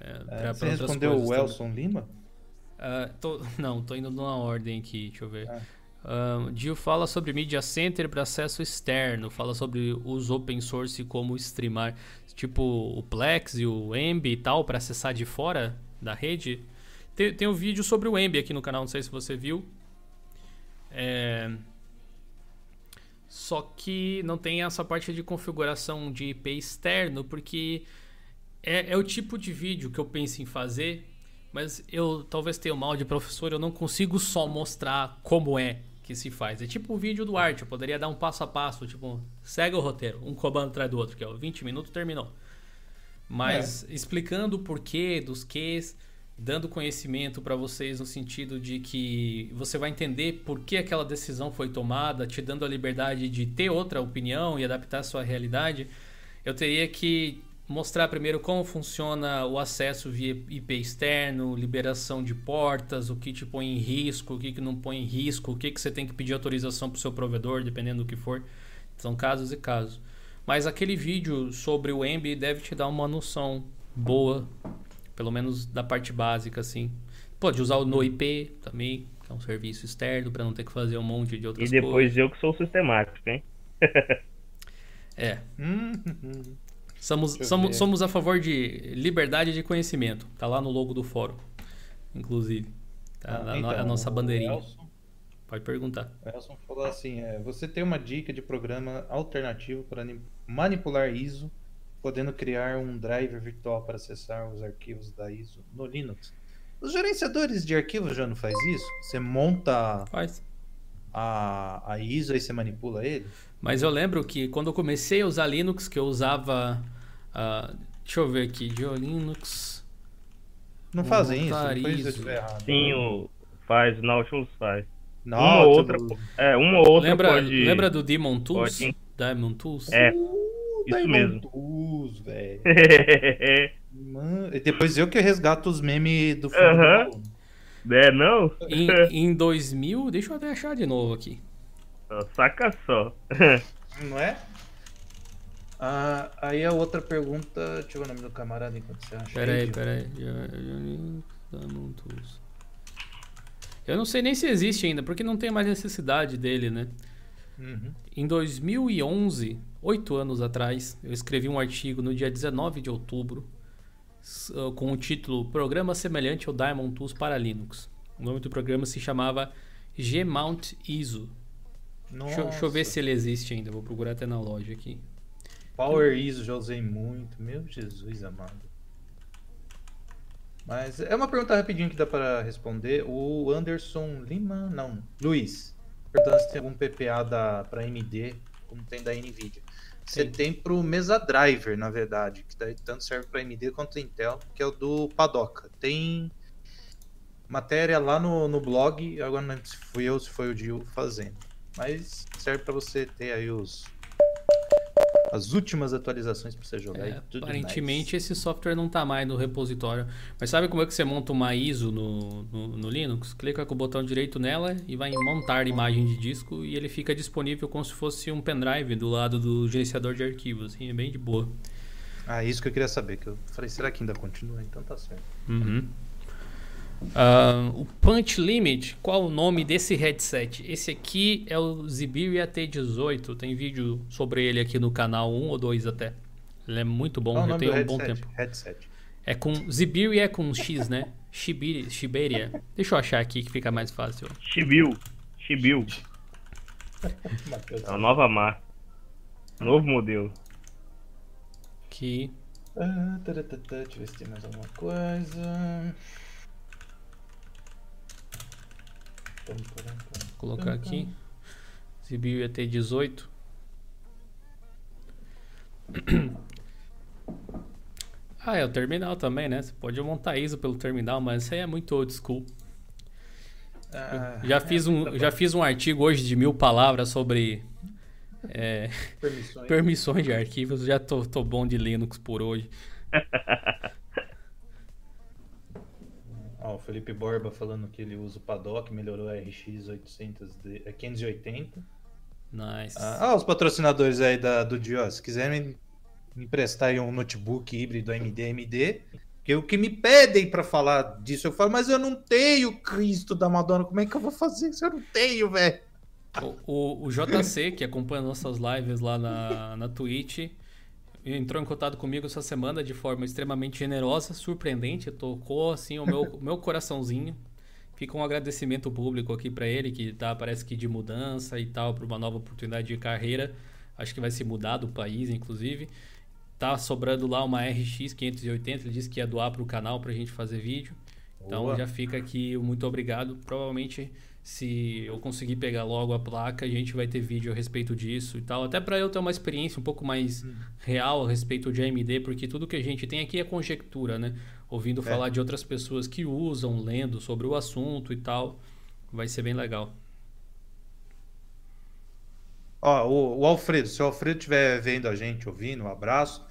É, você respondeu o Elson Lima? Uh, tô, <laughs> não, tô indo numa ordem aqui, deixa eu ver. Ah. Uh, Gil fala sobre Media Center para acesso externo, fala sobre os open source como streamar, tipo o Plex e o Emb e tal, para acessar de fora da rede. Tem, tem um vídeo sobre o Emb aqui no canal, não sei se você viu. É... Só que não tem essa parte de configuração de IP externo, porque é, é o tipo de vídeo que eu penso em fazer mas eu talvez tenha mal de professor, eu não consigo só mostrar como é que se faz. É tipo o vídeo do arte, eu poderia dar um passo a passo, tipo, segue o roteiro, um comando atrás do outro, que é 20 minutos, terminou. Mas é. explicando o porquê dos quês, dando conhecimento para vocês no sentido de que você vai entender por que aquela decisão foi tomada, te dando a liberdade de ter outra opinião e adaptar a sua realidade, eu teria que mostrar primeiro como funciona o acesso via IP externo, liberação de portas, o que te põe em risco, o que, que não põe em risco, o que, que você tem que pedir autorização para o seu provedor, dependendo do que for. São casos e casos. Mas aquele vídeo sobre o Emb deve te dar uma noção boa, pelo menos da parte básica, assim. Pode usar o NoIP também, que é um serviço externo, para não ter que fazer um monte de outras coisas. E depois coisas. eu que sou sistemático, hein? <laughs> é. Somos, somos, somos a favor de liberdade de conhecimento. Tá lá no logo do fórum, inclusive. Tá ah, então, a nossa bandeirinha. O Elson, Pode perguntar. O Elson falou assim: é, você tem uma dica de programa alternativo para manipular ISO, podendo criar um driver virtual para acessar os arquivos da ISO no Linux. Os gerenciadores de arquivos já não faz isso? Você monta Faz. A, a ISO e você manipula ele? Mas eu lembro que quando eu comecei a usar Linux, que eu usava. Uh, deixa eu ver aqui, Linux. Não fazem isso? Depois eu estiver errado. Sim, o faz, Nautilus faz. Não, uma ou outra, é, uma ou outra lembra, pode... Lembra do Demon Tools? Pode. Demon Tools? É, Uh, Isso Diamond mesmo. Tools, velho. <laughs> E depois eu que resgato os memes do fundo Aham. do é, não? Em, <laughs> em 2000, deixa eu até achar de novo aqui. Saca só. <laughs> Não é? Ah, aí a outra pergunta. Deixa eu ver o nome do camarada enquanto você acha. Pera aí, Diogo. pera aí. Ja- Linux Demon Tools. Eu não sei nem se existe ainda, porque não tem mais necessidade dele, né? Uhum. Em 2011, oito anos atrás, eu escrevi um artigo no dia 19 de outubro com o título Programa semelhante ao Diamond Tools para Linux. O nome do programa se chamava Gmount ISO. Deixa, eu- deixa eu ver se ele existe ainda, vou procurar até na loja aqui. Power ISO já usei muito. Meu Jesus amado. Mas é uma pergunta rapidinho que dá para responder. O Anderson Lima, não, Luiz, perguntando se tem algum PPA para AMD, como tem da Nvidia. Você Tem. tem pro Mesa Driver, na verdade, que daí tanto serve para AMD quanto Intel, que é o do Padoca. Tem matéria lá no, no blog, agora não lembro se fui eu, se foi o Gil fazendo. Mas serve para você ter aí os as últimas atualizações para você jogar É, e tudo aparentemente esse software não está mais no repositório. Mas sabe como é que você monta uma ISO no, no, no Linux? Clica com o botão direito nela e vai em montar imagem de disco e ele fica disponível como se fosse um pendrive do lado do gerenciador de arquivos. Assim, é bem de boa. Ah, isso que eu queria saber. Que eu falei, será que ainda continua? Então tá certo. Uhum. Ah, o Punch Limit, qual o nome desse headset? Esse aqui é o Zibiria T18. Tem vídeo sobre ele aqui no canal, um ou dois até. Ele é muito bom, já tem um bom tempo. Headset. É com Zibiria é com X, né? Shibiri, Shiberia. Deixa eu achar aqui que fica mais fácil. Chibiu. Matheus. É uma nova marca. Novo modelo. Que Ah, deixa eu ver se tem mais alguma coisa. Vou colocar aqui. Zibiria T18. <clears throat> Ah, é o terminal também, né? Você pode montar ISO pelo terminal, mas isso aí é muito old school. Ah, Já fiz um, <laughs> já fiz um artigo hoje de mil palavras sobre é, permissões. <laughs> permissões de arquivos. Já tô, tô bom de Linux por hoje. <laughs> Ó, o Felipe Borba falando que ele usa o Paddock, melhorou a RX 800 de, é 580. Nice. Ah, ah, os patrocinadores aí da, do Dio, se quiserem me emprestar aí um notebook híbrido AMD AMD, que o que me pedem pra falar disso, eu falo, mas eu não tenho Cristo da Madonna, como é que eu vou fazer isso? Eu não tenho, velho. O, o, o JC, que acompanha nossas lives lá na, na Twitch, entrou em contato comigo essa semana de forma extremamente generosa, surpreendente, tocou assim o meu, o meu coraçãozinho. Fica um agradecimento público aqui pra ele, que tá, parece que de mudança e tal, para uma nova oportunidade de carreira. Acho que vai se mudar do país, inclusive. Tá sobrando lá uma RX 580, ele disse que ia doar pro canal pra gente fazer vídeo. Então Boa. já fica aqui o muito obrigado. Provavelmente, se eu conseguir pegar logo a placa, a gente vai ter vídeo a respeito disso e tal. Até para eu ter uma experiência um pouco mais real a respeito de AMD, porque tudo que a gente tem aqui é conjectura, né? Ouvindo falar de outras pessoas que usam, lendo sobre o assunto e tal. Vai ser bem legal. Ó, o, o Alfredo, se o Alfredo estiver vendo a gente, ouvindo, um abraço.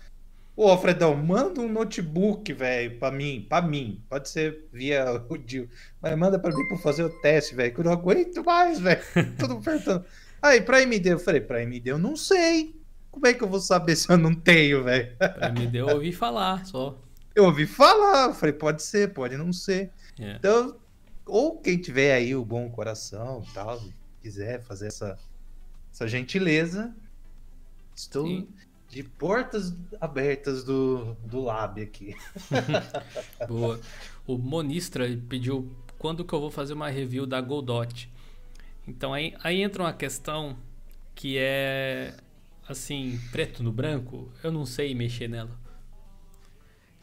Ô, Alfredão, manda um notebook, velho, pra mim, pra mim. Pode ser via <laughs> o Dio. Mas manda pra mim pra fazer o teste, velho, que eu não aguento mais, velho. <laughs> Tudo apertando. Aí, pra AMD, eu falei, pra AMD eu não sei. Como é que eu vou saber se eu não tenho, velho? Pra AMD eu ouvi falar só. Eu ouvi falar, eu falei, pode ser, pode não ser. É. Então, ou quem tiver aí o bom coração e tal, quiser fazer essa, essa gentileza, estou Sim. De portas abertas do, do lab aqui. <laughs> Boa. O Monistra pediu quando que eu vou fazer uma review da Godot. Então aí, aí entra uma questão que é assim, preto no branco, eu não sei mexer nela.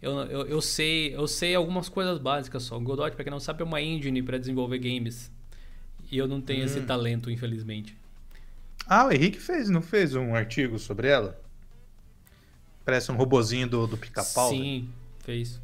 Eu, eu, eu sei eu sei algumas coisas básicas só. O Godot, para quem não sabe, é uma engine para desenvolver games. E eu não tenho hum. esse talento, infelizmente. Ah, o Henrique fez, não fez um artigo sobre ela? Parece um robozinho do, do pica-pau. Sim, né? fez.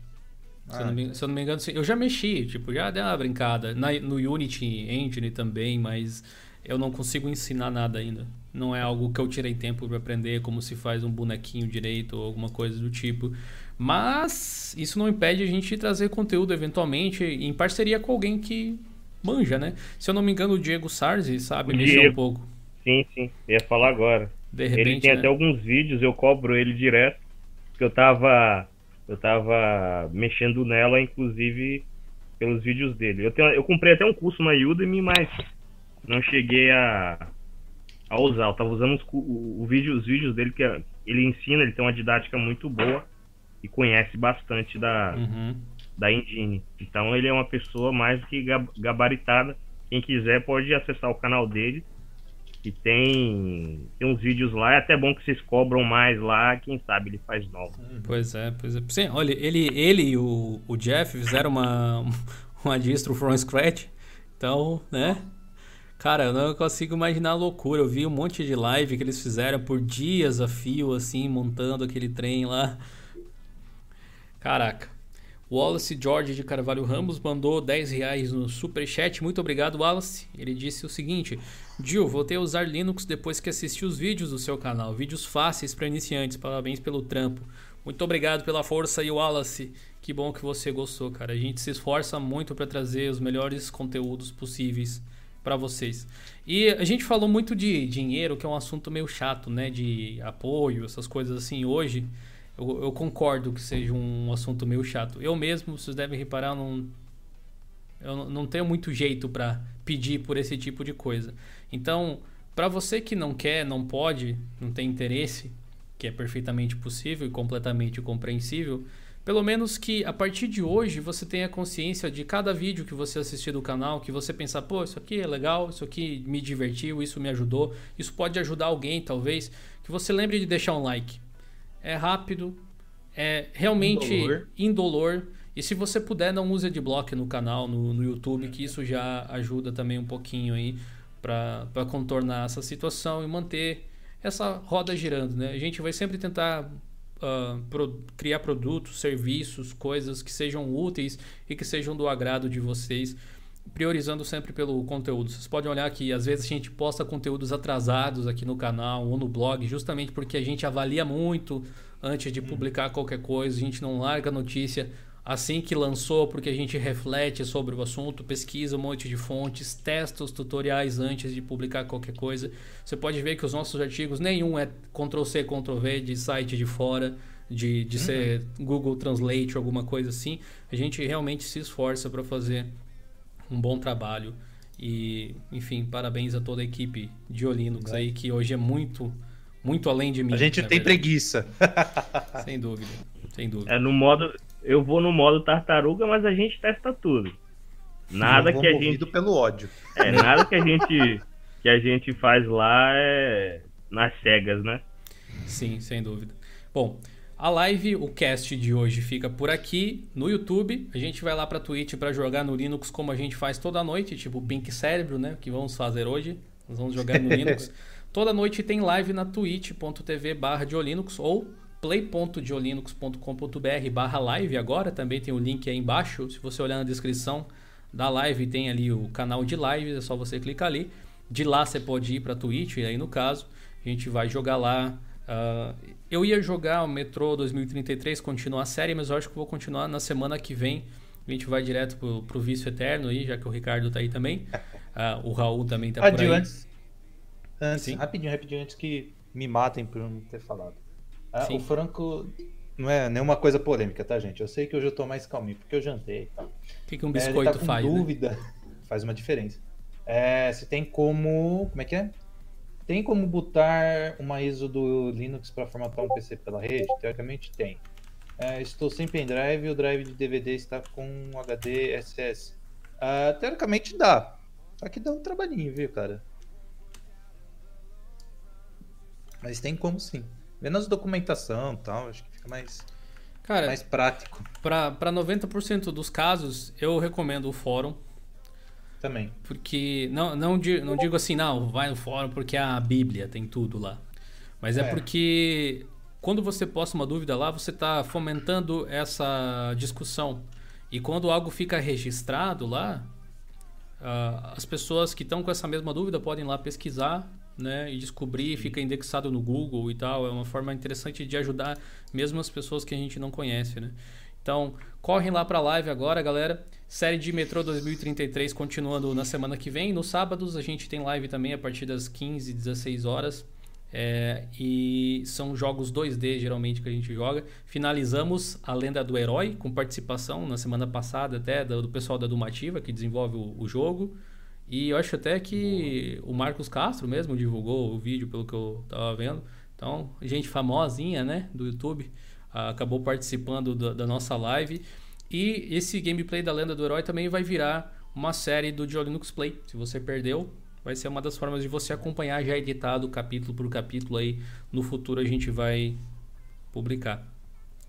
Ah, se, eu me, se, eu não me, engano, eu já mexi, tipo, já dei uma brincada. Na, no Unity Engine também, mas eu não consigo ensinar nada ainda. Não é algo que eu tirei tempo para aprender como se faz um bonequinho direito ou alguma coisa do tipo. Mas isso não impede a gente trazer conteúdo eventualmente em parceria com alguém que manja, né? Se eu não me engano, o Diego Sarzi sabe mexer um pouco. Sim, sim. ia falar agora. Repente, ele tem né? até alguns vídeos, eu cobro ele direto. Que eu tava. Eu tava mexendo nela, inclusive, pelos vídeos dele. Eu, tenho, eu comprei até um curso na Udemy, mas não cheguei a, a usar. Eu tava usando os, o, o vídeo, os vídeos dele, que é, ele ensina, ele tem uma didática muito boa e conhece bastante da, uhum. da engine. Então ele é uma pessoa mais que gabaritada. Quem quiser pode acessar o canal dele que tem, tem uns vídeos lá. É até bom que vocês cobram mais lá. Quem sabe ele faz novo. Pois é, pois é. Sim, olha, ele, ele e o, o Jeff fizeram uma, <laughs> uma distro from scratch. Então, né? Cara, eu não consigo imaginar a loucura. Eu vi um monte de live que eles fizeram por dias a fio, assim, montando aquele trem lá. Caraca. Wallace George de Carvalho Ramos mandou 10 reais no superchat. Muito obrigado, Wallace. Ele disse o seguinte: Gil, voltei a usar Linux depois que assisti os vídeos do seu canal. Vídeos fáceis para iniciantes. Parabéns pelo trampo. Muito obrigado pela força aí, Wallace. Que bom que você gostou, cara. A gente se esforça muito para trazer os melhores conteúdos possíveis para vocês. E a gente falou muito de dinheiro, que é um assunto meio chato, né? De apoio, essas coisas assim. Hoje eu, eu, concordo que seja um assunto meio chato. Eu mesmo, vocês devem reparar, não, eu não tenho muito jeito para pedir por esse tipo de coisa. Então, para você que não quer, não pode, não tem interesse, que é perfeitamente possível e completamente compreensível, pelo menos que a partir de hoje você tenha consciência de cada vídeo que você assistir do canal, que você pensar, pô, isso aqui é legal, isso aqui me divertiu, isso me ajudou, isso pode ajudar alguém talvez, que você lembre de deixar um like é rápido, é realmente indolor. indolor. E se você puder, não use adblock no canal, no, no YouTube, que isso já ajuda também um pouquinho aí para contornar essa situação e manter essa roda girando. Né? A gente vai sempre tentar uh, pro, criar produtos, serviços, coisas que sejam úteis e que sejam do agrado de vocês priorizando sempre pelo conteúdo. Vocês podem olhar que às vezes a gente posta conteúdos atrasados aqui no canal ou no blog, justamente porque a gente avalia muito antes de publicar qualquer coisa, a gente não larga a notícia assim que lançou, porque a gente reflete sobre o assunto, pesquisa um monte de fontes, testa os tutoriais antes de publicar qualquer coisa. Você pode ver que os nossos artigos, nenhum é Ctrl-C, Ctrl-V de site de fora, de, de uhum. ser Google Translate, alguma coisa assim. A gente realmente se esforça para fazer um bom trabalho. E, enfim, parabéns a toda a equipe de Olinux aí, que hoje é muito, muito além de mim. A gente tem verdade. preguiça. <laughs> sem dúvida, sem dúvida. É no modo. Eu vou no modo tartaruga, mas a gente testa tudo. Nada que a gente. pelo ódio. É, <laughs> nada que a gente que a gente faz lá é nas cegas, né? Sim, sem dúvida. Bom, a live, o cast de hoje fica por aqui no YouTube. A gente vai lá para Twitch para jogar no Linux como a gente faz toda noite, tipo Pink Cérebro, né? Que vamos fazer hoje. Nós vamos jogar no <laughs> Linux. Toda noite tem live na twitch.tv barra ou play.diolinux.com.br barra live agora. Também tem o link aí embaixo. Se você olhar na descrição da live, tem ali o canal de live. É só você clicar ali. De lá você pode ir para Twitch, aí no caso. A gente vai jogar lá Uh, eu ia jogar o Metro 2033, continuar a série, mas eu acho que vou continuar na semana que vem. A gente vai direto pro, pro Vício Eterno aí, já que o Ricardo tá aí também. Uh, <laughs> o Raul também tá por aí. Antes, antes Sim? rapidinho, rapidinho, antes que me matem por não ter falado. Uh, o Franco não é nenhuma coisa polêmica, tá, gente? Eu sei que hoje eu tô mais calminho, porque eu jantei e tal. O que, que um biscoito é, tá faz? Né? dúvida, né? faz uma diferença. É, se tem como. Como é que é? Tem como botar uma ISO do Linux para formatar um PC pela rede? Teoricamente tem. É, estou sem pendrive e o drive de DVD está com HD SS. Uh, teoricamente dá. Aqui dá um trabalhinho, viu, cara? Mas tem como sim. Menos documentação e tal, acho que fica mais, Cara, mais prático. Para 90% dos casos, eu recomendo o fórum. Também. Porque, não, não, não digo assim, não, vai no fórum porque a Bíblia tem tudo lá. Mas é, é porque quando você posta uma dúvida lá, você está fomentando essa discussão. E quando algo fica registrado lá, uh, as pessoas que estão com essa mesma dúvida podem lá pesquisar né, e descobrir, fica indexado no Google e tal. É uma forma interessante de ajudar mesmo as pessoas que a gente não conhece, né? Então, correm lá para a live agora, galera. Série de Metrô 2033 continuando na semana que vem. Nos sábados a gente tem live também a partir das 15, 16 horas. É, e são jogos 2D geralmente que a gente joga. Finalizamos a Lenda do Herói com participação na semana passada até do, do pessoal da Dumativa que desenvolve o, o jogo. E eu acho até que Boa. o Marcos Castro mesmo divulgou o vídeo, pelo que eu tava vendo. Então, gente famosinha, né, do YouTube, acabou participando da, da, nossa live. E esse gameplay da Lenda do Herói também vai virar uma série do Linux Play. Se você perdeu, vai ser uma das formas de você acompanhar já editado capítulo por capítulo aí. No futuro a gente vai publicar.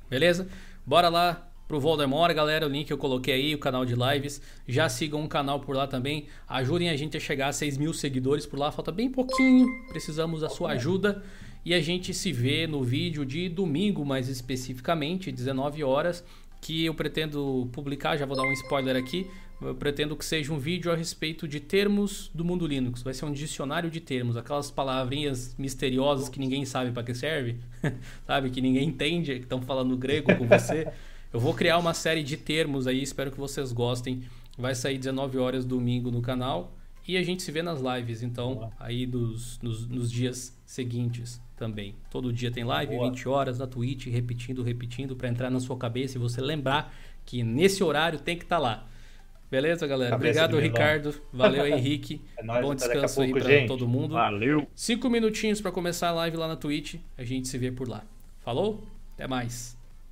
Beleza? Bora lá pro Voldemort, galera. O link eu coloquei aí, o canal de lives. Já sigam o canal por lá também. Ajudem a gente a chegar a 6 mil seguidores por lá. Falta bem pouquinho. Precisamos da sua ajuda. E a gente se vê no vídeo de domingo, mais especificamente, 19 horas. Que eu pretendo publicar, já vou dar um spoiler aqui. Eu pretendo que seja um vídeo a respeito de termos do mundo Linux. Vai ser um dicionário de termos, aquelas palavrinhas misteriosas que ninguém sabe para que serve, <laughs> sabe? Que ninguém entende, que estão falando grego com você. Eu vou criar uma série de termos aí, espero que vocês gostem. Vai sair 19 horas domingo no canal e a gente se vê nas lives, então, aí dos, nos, nos dias seguintes também. Todo dia tem live, Boa. 20 horas na Twitch, repetindo, repetindo, para entrar na sua cabeça e você lembrar que nesse horário tem que estar tá lá. Beleza, galera? Cabeça Obrigado, Ricardo. Valeu, <laughs> Henrique. é nóis, Bom descanso pouco, aí para todo mundo. Valeu. Cinco minutinhos para começar a live lá na Twitch. A gente se vê por lá. Falou? Até mais.